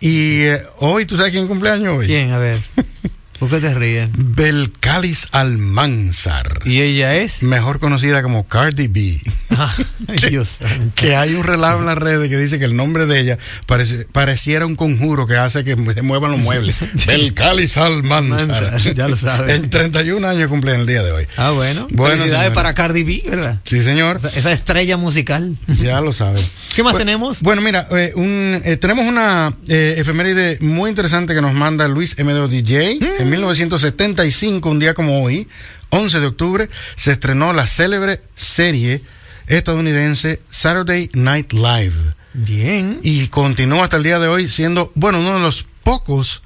Y hoy, ¿tú sabes quién cumpleaños hoy? ¿Quién? A ver. ¿Por qué te ríes? Belcalis Almanzar. ¿Y ella es? Mejor conocida como Cardi B. Dios. que hay un relajo en las redes que dice que el nombre de ella parece- pareciera un conjuro que hace que se muevan los muebles. Belcalis Almanzar. Ya lo sabes. En 31 años cumple el día de hoy. Ah, bueno. Bueno, Felicidades para Cardi B, ¿verdad? Sí, señor. Esa, esa estrella musical. Ya lo saben. ¿Qué más Bu- tenemos? Bueno, mira, eh, un, eh, tenemos una eh, efeméride muy interesante que nos manda Luis M. DJ. Mm. En 1975, un día como hoy, 11 de octubre, se estrenó la célebre serie estadounidense Saturday Night Live. Bien. Y continúa hasta el día de hoy siendo, bueno, uno de los pocos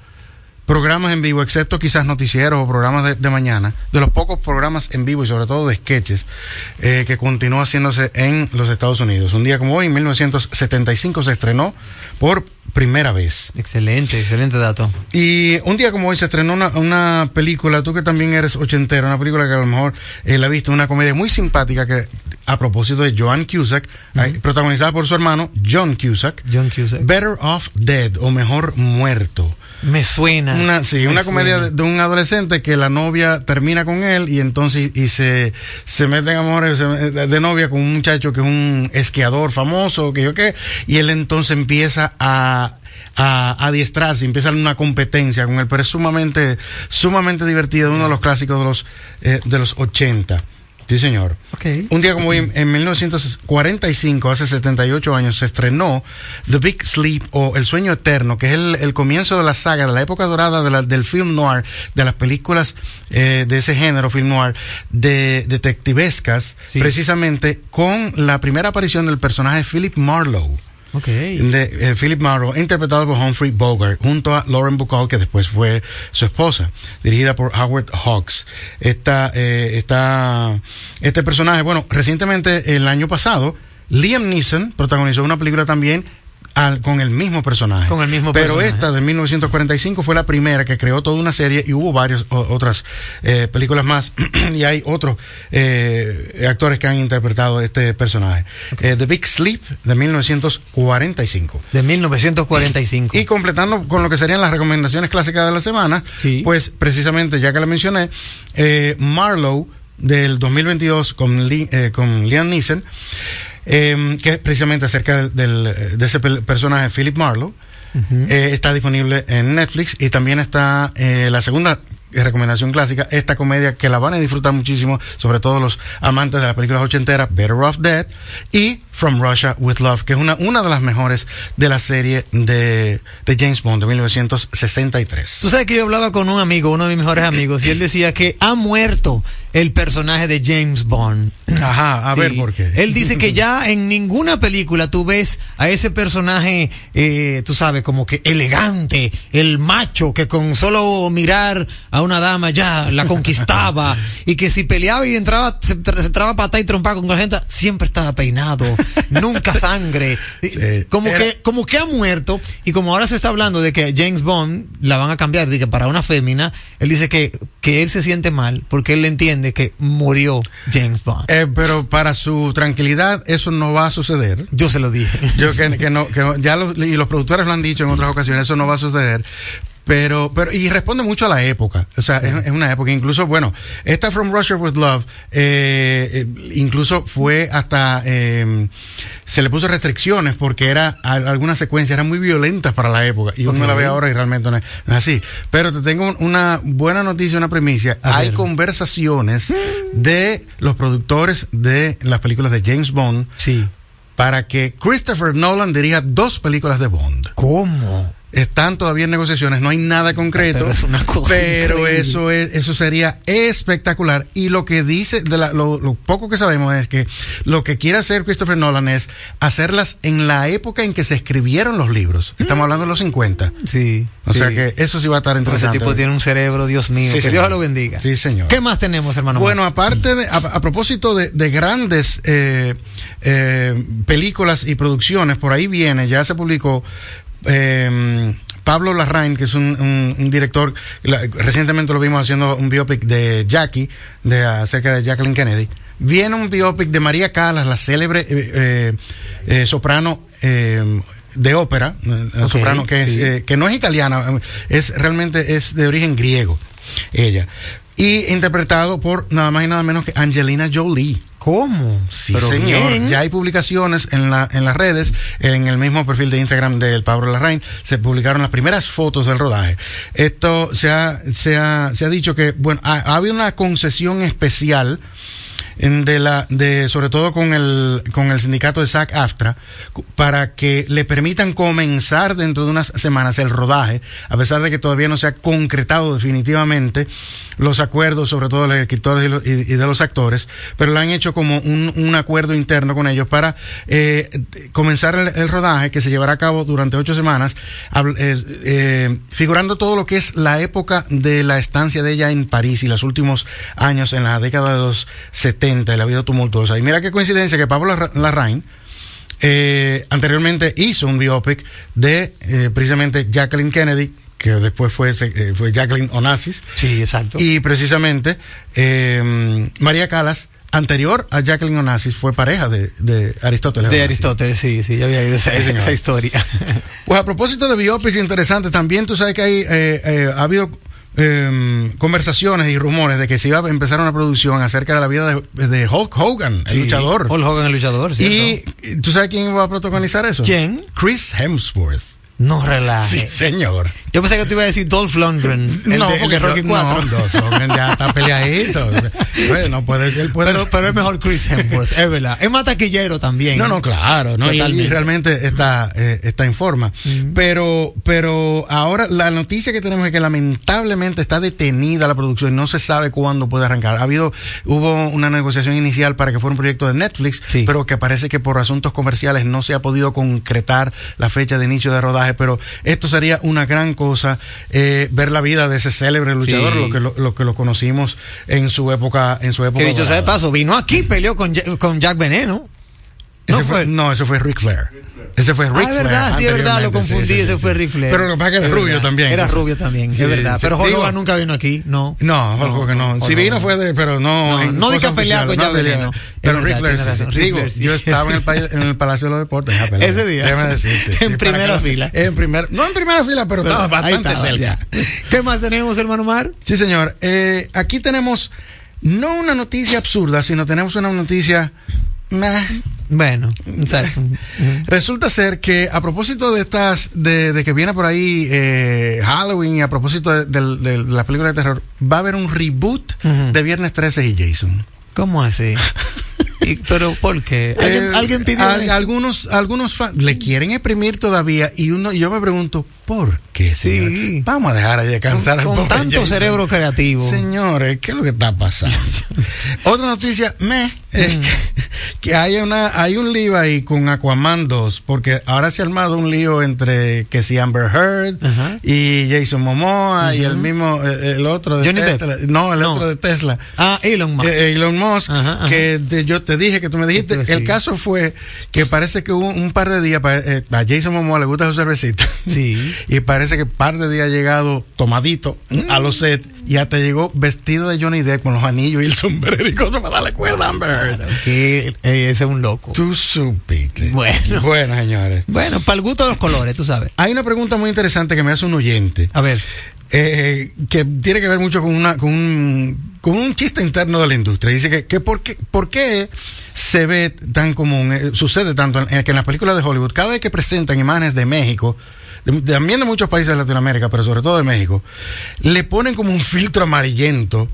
programas en vivo, excepto quizás noticieros o programas de, de mañana, de los pocos programas en vivo y sobre todo de sketches eh, que continúa haciéndose en los Estados Unidos. Un día como hoy, en 1975, se estrenó por primera vez. Excelente, excelente dato. Y un día como hoy se estrenó una, una película, tú que también eres ochentero, una película que a lo mejor eh, la viste, una comedia muy simpática que a propósito de Joan Cusack, eh, protagonizada por su hermano John Cusack. John Cusack. Better Off Dead o Mejor Muerto. Me suena. Una, sí, me una comedia de, un adolescente que la novia termina con él y entonces y se, se mete en amor se- de, de novia con un muchacho que es un esquiador famoso, que yo qué, y él entonces empieza a a adiestrarse, empieza una competencia con él, pero es sumamente, sumamente divertido, uno de los clásicos de los, eh, de los 80. Sí, señor. Un día como hoy, en, en 1945, hace 78 años, se estrenó The Big Sleep o El Sueño Eterno, que es el, el comienzo de la saga, de la época dorada de la- del film noir, de las películas eh, de ese género, film noir, de detectivescas, precisamente con la primera aparición del personaje Philip Marlowe De eh, Philip Marlowe, interpretado por Humphrey Bogart, junto a Lauren Bacall, que después fue su esposa, dirigida por Howard Hawks. Esta, eh, este personaje, bueno, recientemente, el año pasado, Liam Neeson protagonizó una película también al- con el mismo personaje. Con el mismo Pero personaje. esta de 1945 fue la primera que creó toda una serie y hubo varias otras eh, películas más y hay otros eh, actores que han interpretado este personaje. Eh, The Big Sleep de 1945. De 1945. Y completando con lo que serían las recomendaciones clásicas de la semana, pues precisamente ya que la mencioné, Marlowe del 2022 con, Lee- eh, con Liam Neeson, eh, que es precisamente acerca del, de ese personaje Philip Marlowe, eh, está disponible en Netflix y también está eh, la segunda recomendación clásica, esta comedia que la van a disfrutar muchísimo, sobre todo los amantes de las películas ochenteras, Better Off Dead y From Russia with Love, que es una, una de las mejores de la serie de, de James Bond de 1963. Tú sabes que yo hablaba con un amigo, uno de mis mejores amigos, y él decía que ha muerto el personaje de James Bond. Ajá, a ver por qué. Él dice que ya en ninguna película tú ves a ese personaje, eh, tú sabes, como que elegante, el macho, que con solo mirar a una dama ya la conquistaba y que si peleaba y entraba, se, se entraba patada y trompada con la gente, siempre estaba peinado, nunca sangre. Como Era- que, como que ha muerto y como ahora se está hablando de que James Bond la van a cambiar, de que para una fémina, él dice que, que él se siente mal porque él entiende que murió James Bond. Eh, pero para su tranquilidad, eso no va a suceder. Yo se lo dije. Yo que, que no, que ya los, y los productores lo han dicho en otras ocasiones, eso no va a suceder. Pero, pero, y responde mucho a la época. O sea, es, es una época. Incluso, bueno, esta From Russia with Love, eh, eh, incluso fue hasta, eh, se le puso restricciones porque era, algunas secuencias eran muy violentas para la época. Y uno Ok. la ve ahora y realmente no es, así. Pero te tengo un- una buena noticia, una primicia. A Hay ver. conversaciones de los productores de las películas de James Bond Sí. para que Christopher Nolan dirija dos películas de Bond. ¿Cómo? Están todavía en negociaciones, no hay nada concreto. Pero es una cosa pero eso es, eso sería espectacular. Y lo que dice, de la- lo, lo poco que sabemos es que lo que quiere hacer Christopher Nolan es hacerlas en la época en que se escribieron los libros. Estamos hablando de los 50. Sí. O sea que eso sí va a estar Ese interesante. tipo tiene un cerebro, Dios mío. Sí, que señor. Dios lo bendiga. Sí, señor. ¿Qué más tenemos, hermano? Bueno, aparte de, a, a propósito de, de grandes eh, eh, películas y producciones, por ahí viene, ya se publicó eh, Pablo Larraín, que es un, un- un director, la- recientemente lo vimos haciendo un biopic de Jackie, de acerca de Jacqueline Kennedy. Viene un biopic de María Calas, la célebre eh, eh, eh, soprano eh, de ópera, soprano que, es, sí. que no es italiana, es realmente es de origen griego, ella. Y interpretado por nada más y nada menos que Angelina Jolie. ¿Cómo? Sí, Pero señor. bien. Ya hay publicaciones en, la, en las redes, en el mismo perfil de Instagram del Pablo Larraín, se publicaron las primeras fotos del rodaje. Esto se ha, se ha, se ha dicho que, bueno, ha, ha habido una concesión especial de la de sobre todo con el con el sindicato de SAC AFTRA para que le permitan comenzar dentro de unas semanas el rodaje a pesar de que todavía no se ha concretado definitivamente los acuerdos sobre todo de los escritores y, los- y- de los actores pero lo han hecho como un, un acuerdo interno con ellos para eh, comenzar el, rodaje que se llevará a cabo durante ocho semanas eh, eh, figurando todo lo que es la época de la estancia de ella en París y los últimos años en la década de los 70 de la vida tumultuosa. Y mira qué coincidencia que Pablo Larra- Larraín eh, anteriormente hizo un biopic de eh, precisamente Jacqueline Kennedy, que después fue, eh, fue Jacqueline Onassis. Sí, exacto. Y precisamente eh, María Calas, anterior a Jacqueline Onassis, fue pareja de, de Aristóteles. De Onassis. Aristóteles, sí, sí, ya había oído esa, Sí, señor. esa historia. Pues a propósito de biopics interesantes, también tú sabes que hay, eh, eh, ha habido eh, conversaciones y rumores de que se iba a empezar una producción acerca de la vida de, de Hulk Hogan, el luchador. Hulk Hogan, el luchador, ¿cierto? Y tú sabes quién va a protagonizar eso? ¿Quién? Chris Hemsworth. No relaje. Sí, señor. Yo pensé que te iba a decir Dolph Lundgren, el, no, de, el porque de Rocky no, 4. No, Dolph Lundgren ya está peleadito. Bueno, puede, él puede pero, pero es mejor Chris Hemsworth, es verdad. Es más taquillero también. No, no, claro, ¿no? Y, y realmente está, eh, está en forma. Pero, pero ahora la noticia que tenemos es que lamentablemente está detenida la producción, no se sabe cuándo puede arrancar. Ha habido, hubo una negociación inicial para que fuera un proyecto de Netflix, pero que parece que por asuntos comerciales no se ha podido concretar la fecha de inicio de rodaje, pero esto sería una gran cosa, eh, ver la vida de ese célebre luchador, Sí. lo que lo, lo que lo conocimos en su época, en su época. Que dicho sea de paso, vino aquí, peleó con, con Jack Veneno. Ese fue, no, ese fue Ric Flair. Ese fue Ric Ah, es verdad, sí, es verdad, lo sí, confundí, sí, ese sí, fue sí. Ric Flair. Pero lo que pasa es que era rubio verdad, también. Era rubio también, Sí, es verdad. Pero Hulk Hogan nunca vino aquí, no. No, Hulk Hogan no. Si Hulk vino fue de, pero no. No, no de que con pelea. Veneno. Pero Es Ric verdad, Flair, Digo, yo estaba en el, país- en el Palacio de los Deportes. Ese día. Déjame decirte. En primera fila. En primer, no en primera fila, pero, estaba bastante cerca. ¿Qué más tenemos, hermano Mar? Sí, señor. Eh, aquí tenemos no una noticia absurda, sino tenemos una noticia. Bueno, exacto. Resulta ser que a propósito de estas, de, de que viene por ahí eh, Halloween y a propósito de, de- de las películas de terror, va a haber un reboot de Viernes 13 y Jason. ¿Cómo así? Pero ¿por qué? ¿Alguien, Eh, alguien pidió eso? algunos algunos fans le quieren exprimir todavía y uno yo me pregunto ¿por qué? señor? Sí. Vamos a dejar de descansar Con, con tanto Jason. cerebro creativo. Señores, ¿qué es lo que está pasando? Otra noticia, me, es que, hay una hay un lío ahí con Aquaman 2, porque ahora se ha armado un lío entre que si Amber Heard y Jason Momoa y el mismo eh, el otro de Johnny Depp. Tesla, no, el otro de Tesla. Ah, Elon Musk. Eh, Elon Musk, que yo te dije que tú me dijiste. Entonces, El sí. caso fue que parece que hubo un par de días, eh, a Jason Momoa le gusta su cervecita. Sí. y parece que par de días ha llegado tomadito a los sets y hasta llegó vestido de Johnny Depp con los anillos y el sombrero y cosas para darle cuerda Amber. Que eh, ese es un loco. Tú supiste. Bueno. Bueno, señores. Bueno, para el gusto de los colores, tú sabes. Hay una pregunta muy interesante que me hace un oyente. A ver. eh, que tiene que ver mucho con una con un, con un chiste interno de la industria. Dice que, que por, qué, por qué se ve tan común, eh, sucede tanto en, que en las películas de Hollywood, cada vez que presentan imágenes de México, de- también de muchos países de Latinoamérica, pero sobre todo de México, le ponen como un filtro amarillento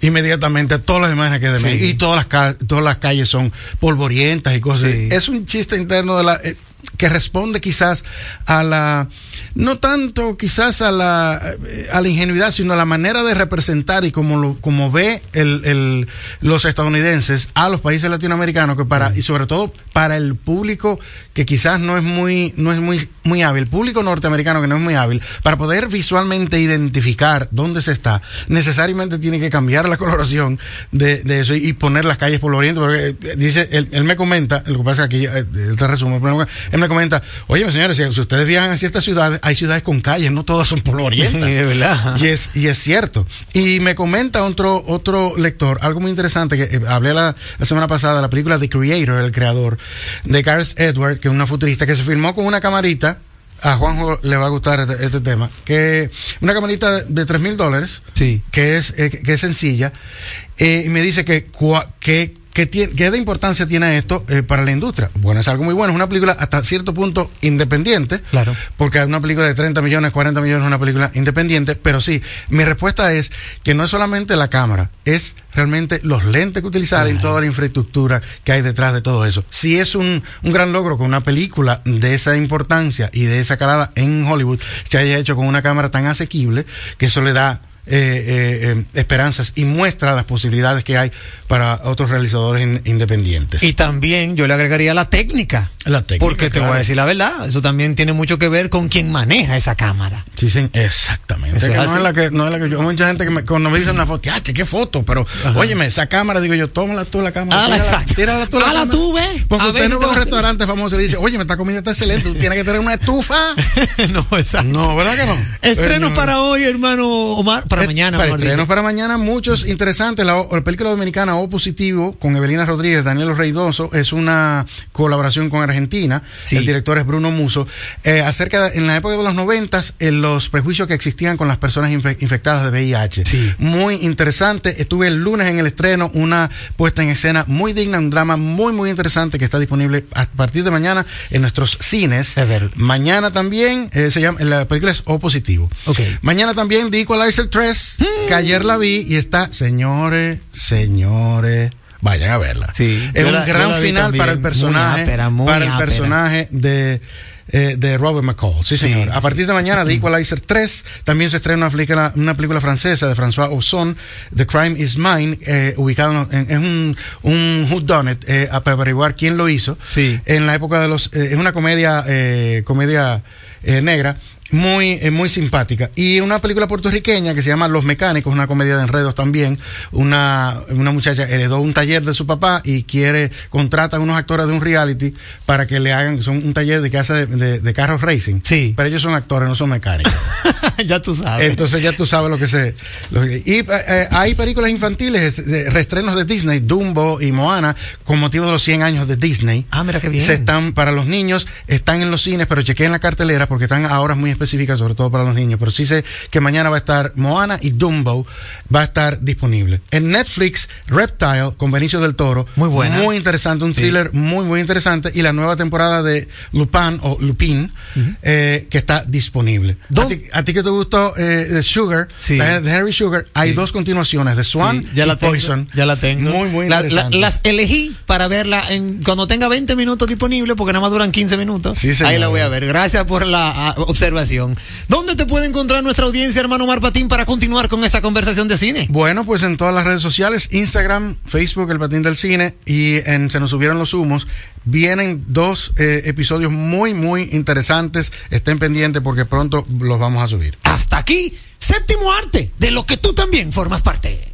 inmediatamente a todas las imágenes que hay de Sí. México y todas las, todas las calles son polvorientas y cosas. Sí. Es un chiste interno de la eh, que responde quizás a la no tanto quizás a la eh, a la ingenuidad sino a la manera de representar y como lo como ve el, el- los estadounidenses a los países latinoamericanos que para y sobre todo para el público que quizás no es muy no es muy muy hábil público norteamericano que no es muy hábil para poder visualmente identificar dónde se está necesariamente tiene que cambiar la coloración de, eso y, poner las calles polvorientas porque eh, dice él, él me comenta lo que pasa aquí eh, él te resumo él me comenta oye señores si, ustedes viajan a ciertas ciudades hay ciudades con calles no todas son De verdad. y es, y es cierto. Y me comenta otro, otro lector, algo muy interesante, que eh, hablé la, la semana pasada de la película The Creator, el creador, de Gareth Edward, que es una futurista, que se filmó con una camarita. A Juanjo le va a gustar este, este tema. Que una camarita de, 3 mil dólares, Sí. que es, eh, que es sencilla, eh, y me dice que, cua- que, que tiene, ¿Qué de importancia tiene esto eh, para la industria? Bueno, es algo muy bueno. Es una película hasta cierto punto independiente. Claro. Porque una película de 30 millones, 40 millones es una película independiente. Pero sí, mi respuesta es que no es solamente la cámara, es realmente los lentes que utilizar y toda la infraestructura que hay detrás de todo eso. Sí es un, un gran logro que una película de esa importancia y de esa calada en Hollywood se haya hecho con una cámara tan asequible que eso le da eh, eh, eh, esperanzas y muestra las posibilidades que hay para otros realizadores in- independientes. Y también yo le agregaría la técnica. La técnica, Porque te voy a decir la verdad, eso también tiene mucho que ver con quien maneja esa cámara. Sí, sí, exactamente. Que no, es la que, no es la que yo, mucha gente que me, cuando me dicen una foto, ¡ah, qué foto! Pero, óyeme, esa cámara, digo yo, tómala tú la cámara. Tírala- exacto. tírala tú la Ala cámara. tú, ve. Porque A usted no va a un restaurante famoso y dice, oye, esta comida está excelente, tú tienes que tener una estufa. no, exacto. No, ¿verdad que no? Estrenos Pero- para hoy, hermano Omar, para Eh, mañana. Para estrenos para mañana, muchos interesantes. La, la película dominicana O Positivo con Evelina Rodríguez, Daniel Reidoso, es una colaboración con Argentina. Sí. El director es Bruno Muso. Eh, acerca de, en la época de los noventas, en los prejuicios que existían con las personas infe- infectadas de VIH. Sí. Muy interesante. Estuve el lunes en el estreno, una puesta en escena muy digna, un drama muy, muy interesante que está disponible a partir de mañana en nuestros cines. Mañana también, eh, se llama, la película es O Positivo. Ok. Mañana también The Equalizer 3, que ayer la vi y está, señores, señores, vayan a verla. Sí, es un la- gran final para el muy personaje, ápera, muy para el ápera. personaje de eh, de Robert McCall, sí Sí, señor. A partir de mañana, The Equalizer 3, también se estrena una película, una película francesa de François Ozon, The Crime is Mine, eh, ubicado en, es un, un whodunit, eh, para averiguar quién lo hizo. Sí. En la época de los, eh, es una comedia, eh, comedia eh, negra, muy, eh, muy simpática. Y una película puertorriqueña que se llama Los Mecánicos, una comedia de enredos también. Una, una muchacha heredó un taller de su papá y quiere, contrata a unos actores de un reality para que le hagan, son un taller de casa de, de- de carros racing. Sí. Pero ellos son actores, no son mecánicos. ya tú sabes. Entonces ya tú sabes lo que se... lo que- y eh, eh, hay películas infantiles, reestrenos de Disney, Dumbo y Moana, con motivo de los 100 años de Disney. Ah, mira qué bien. Se están para los niños, están en los cines, pero chequeen la cartelera porque están a horas muy específicas, sobre todo para los niños. Pero sí sé que mañana va a estar Moana y Dumbo, va a estar disponible. En Netflix, Reptile, con Benicio del Toro. Muy buena. Muy interesante, un Sí. thriller muy, muy interesante. Y la nueva temporada de Lupin o Lupin, eh, que está disponible. ¿A ¿Dó- ti, a ti que te gustó eh, Sugar, Sí. de de Harry Sugar, hay dos continuaciones, The Swan ya y la tengo, Poison. ya la tengo. Muy, muy La- la- interesante. las elegí para verla en, cuando tenga 20 minutos disponible, porque nada más duran 15 minutos. Ahí la voy a ver. Gracias por la observación. Recomendación. ¿Dónde te puede encontrar nuestra audiencia, hermano Marpatín, para continuar con esta conversación de cine? Bueno, pues en todas las redes sociales, Instagram, Facebook, El Patín del Cine y en Se nos subieron los humos, vienen dos eh, episodios muy, muy interesantes. Estén pendientes porque pronto los vamos a subir. Hasta aquí, séptimo arte, de lo que tú también formas parte.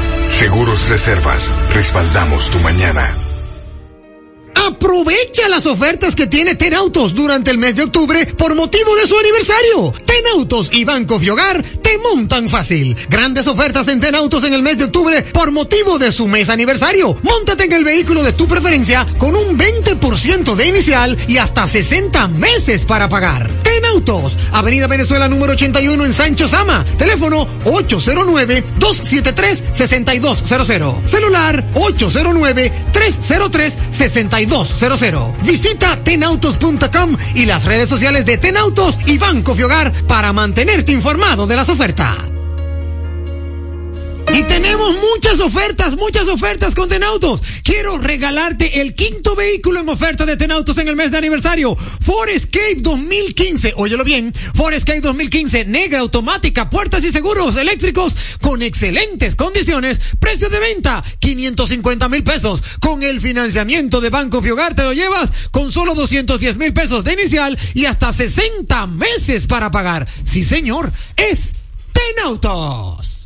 Seguros Reservas, respaldamos tu mañana. Aprovecha las ofertas que tiene Ten Autos durante el mes de octubre por motivo de su aniversario. Ten Autos y Banco Fiogar te montan fácil. Grandes ofertas en Ten Autos en el mes de octubre por motivo de su mes aniversario. Móntate en el vehículo de tu preferencia con un 20% de inicial y hasta 60 meses para pagar. Ten Autos, Avenida Venezuela número 81 en Sancho Sama. Teléfono 809-273-6200. Celular 809-303-6200. Visita tenautos.com y las redes sociales de Tenautos y Banco Fiogar para mantenerte informado de las ofertas. Y tenemos muchas ofertas, muchas ofertas con Tenautos. Quiero regalarte el quinto vehículo en oferta de Tenautos en el mes de aniversario. Ford Escape 2015. Óyelo bien. Ford Escape 2015. Negra, automática, puertas y seguros eléctricos con excelentes condiciones. Precio de venta 550 mil pesos. Con el financiamiento de Banco Fiogar te lo llevas con solo 210 mil pesos de inicial y hasta 60 meses para pagar. Sí, señor. Es Tenautos.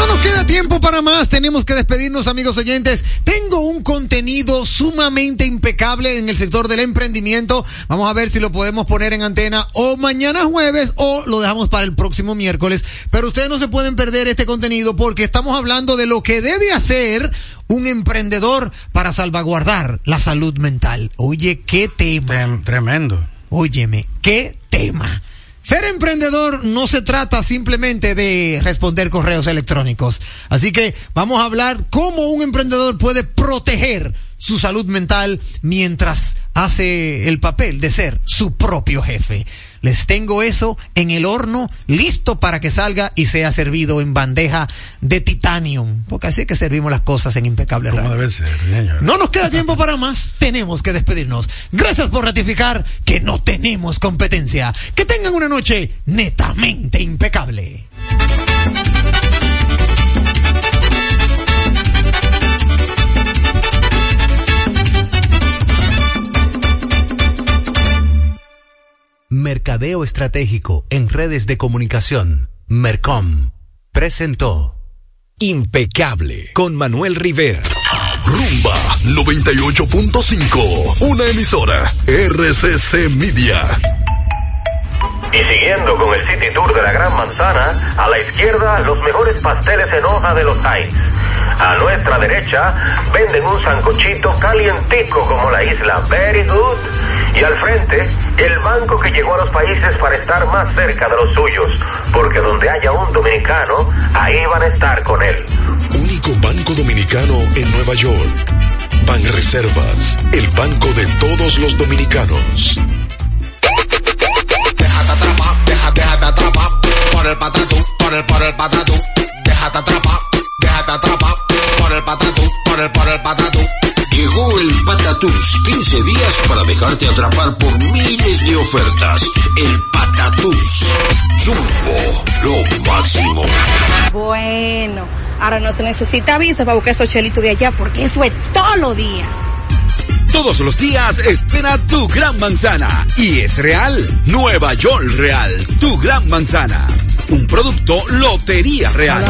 No nos queda tiempo para más, tenemos que despedirnos amigos oyentes. Tengo un contenido sumamente impecable en el sector del emprendimiento. Vamos a ver si lo podemos poner en antena o mañana jueves o lo dejamos para el próximo miércoles. Pero ustedes no se pueden perder este contenido porque estamos hablando de lo que debe hacer un emprendedor para salvaguardar la salud mental. Oye, qué tema. Tremendo. Óyeme, qué tema. Ser emprendedor no se trata simplemente de responder correos electrónicos. Así que vamos a hablar cómo un emprendedor puede proteger su salud mental mientras hace el papel de ser su propio jefe. Les tengo eso en el horno listo para que salga y sea servido en bandeja de titanium. Porque así es que servimos las cosas en impecable debe ser, señor. No nos queda tiempo para más. Tenemos que despedirnos. Gracias por ratificar que no tenemos competencia. Que tengan una noche netamente impecable. Mercadeo Estratégico en redes de comunicación. Mercom. Presentó. Impecable con Manuel Rivera. Rumba 98.5, una emisora RCC Media. Y siguiendo con el City Tour de la Gran Manzana, a la izquierda los mejores pasteles en hoja de los Times. A nuestra derecha venden un sancochito calientico como la isla Very Good. Y al frente, el banco que llegó a los países para estar más cerca de los suyos. Porque donde haya un dominicano, ahí van a estar con él. Único banco dominicano en Nueva York. Ban Reservas, el banco de todos los dominicanos. el patatú, por el, por el patatú. Déjate atrapar, déjate atrapar, por el patatú, por el, por el patatú. Llegó el Patatús, 15 días para dejarte atrapar por miles de ofertas. El Patatús, Jumbo, lo máximo. Bueno, ahora no se necesita visa para buscar esos chelitos de allá porque eso es todo lo día. Todos los días espera tu gran manzana. Y es real. Nueva York Real. Tu gran manzana. Un producto Lotería Real.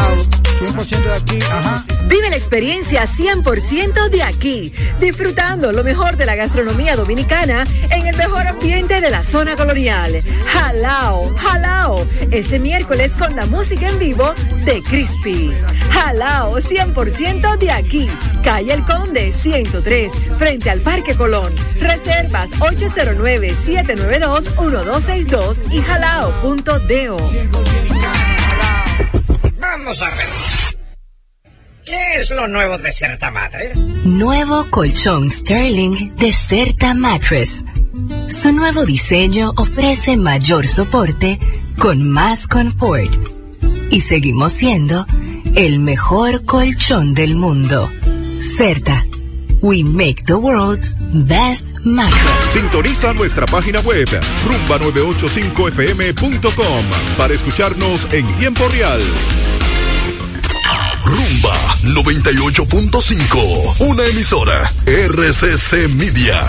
100% de aquí, ajá. Vive la experiencia 100% de aquí, disfrutando lo mejor de la gastronomía dominicana en el mejor ambiente de la zona colonial. Jalao, jalao, este miércoles con la música en vivo de Crispy. Jalao 100% de aquí, calle El Conde 103, frente al Parque Colón. Reservas 809-792-1262 y jalao.do. Vamos a ver. ¿Qué es lo nuevo de Certa Mattress? Nuevo colchón Sterling de Certa Mattress. Su nuevo diseño ofrece mayor soporte con más confort. Y seguimos siendo el mejor colchón del mundo. Certa. We make the world's best mattress. Sintoniza nuestra página web rumba985fm.com para escucharnos en tiempo real. Rumba 98.5, una emisora RCC Media.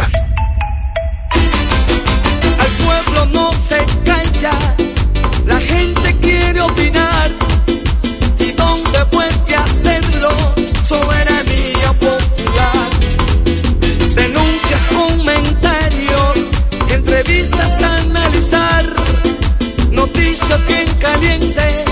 Al pueblo no se calla, la gente quiere opinar. ¿Y dónde puede hacerlo? Soberanía popular. Denuncias, comentarios, entrevistas analizar. Noticias bien calientes,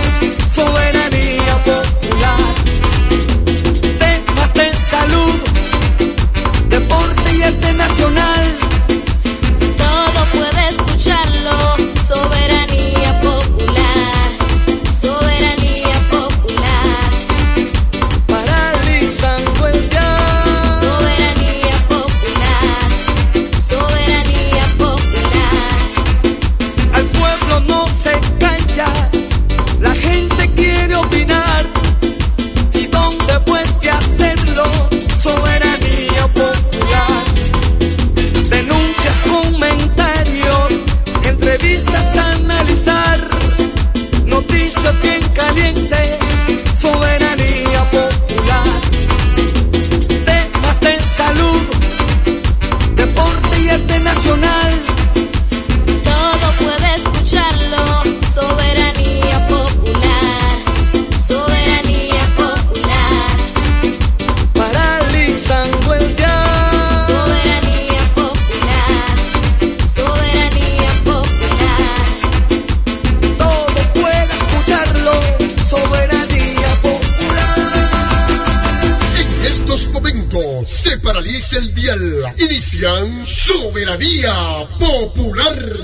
Soberanía Popular.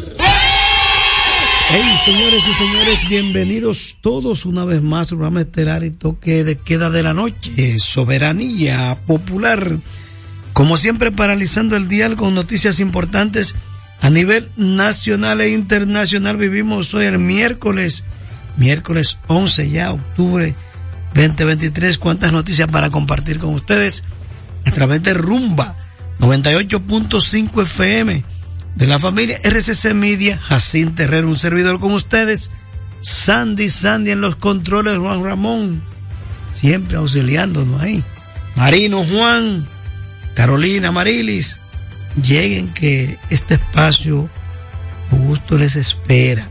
Hey, señores y señores, bienvenidos todos una vez más al programa estelar y toque de queda de la noche, soberanía popular. Como siempre, paralizando el dial con noticias importantes a nivel nacional e internacional. Vivimos hoy el miércoles, miércoles 11 ya, octubre 2023. ¿Cuántas noticias para compartir con ustedes? A través de Rumba 98.5 FM de la familia RCC Media, Jacín Terrero, un servidor con ustedes, Sandy Sandy en los controles, Juan Ramón, siempre auxiliándonos ahí, Marino Juan, Carolina Marilis, lleguen que este espacio Augusto les espera.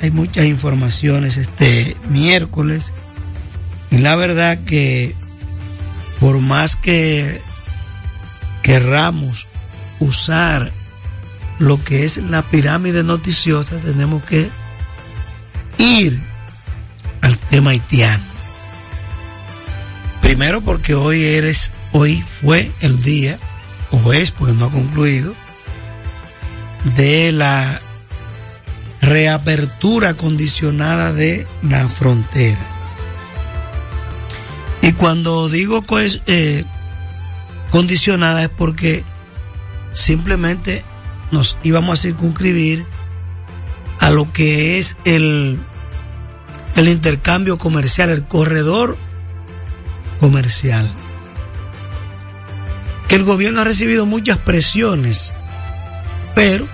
Hay muchas informaciones este miércoles y la verdad que por más que querramos usar lo que es la pirámide noticiosa, tenemos que ir al tema haitiano. Primero porque hoy eres, hoy fue el día, o es porque no ha concluido, de la reapertura condicionada de la frontera. Y cuando digo pues, eh, condicionada es porque simplemente nos íbamos a circunscribir a lo que es el el intercambio comercial, el corredor comercial. Que el gobierno ha recibido muchas presiones, pero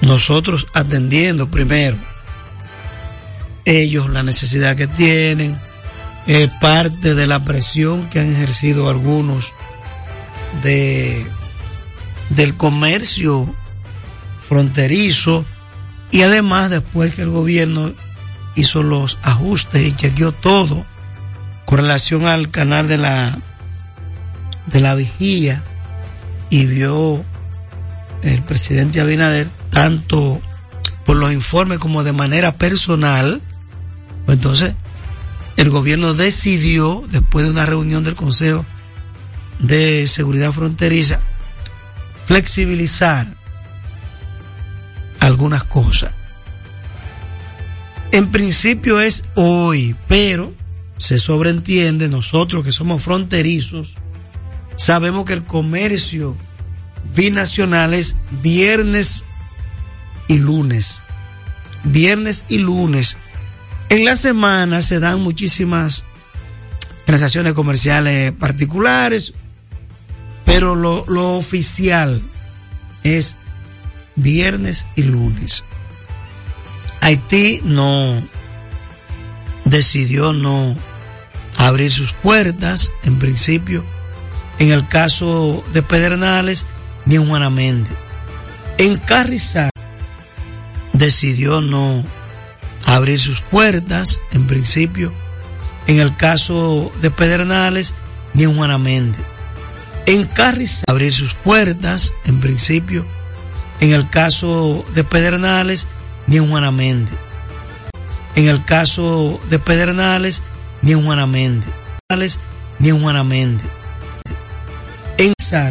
nosotros atendiendo primero ellos la necesidad que tienen, eh, parte de la presión que han ejercido algunos de del comercio fronterizo y además después que el gobierno hizo los ajustes y chequeó todo con relación al canal de la de la vigía y vio el presidente Abinader tanto por los informes como de manera personal pues entonces el gobierno decidió después de una reunión del Consejo de Seguridad Fronteriza flexibilizar algunas cosas. En principio es hoy, pero se sobreentiende, nosotros que somos fronterizos, sabemos que el comercio binacional es viernes y lunes. Viernes y lunes. En la semana se dan muchísimas transacciones comerciales particulares, pero lo, lo oficial es viernes y lunes. Haití no decidió no abrir sus puertas, en principio, en el caso de Pedernales ni en Juanamende. En Carrizal decidió no abrir sus puertas, en principio, en el caso de Pedernales ni en Juanamende. En Carrizal abrir sus puertas, en principio, en el caso de Pedernales ni en Juanamende. En el caso de Pedernales ni en Juanamende. Ni en.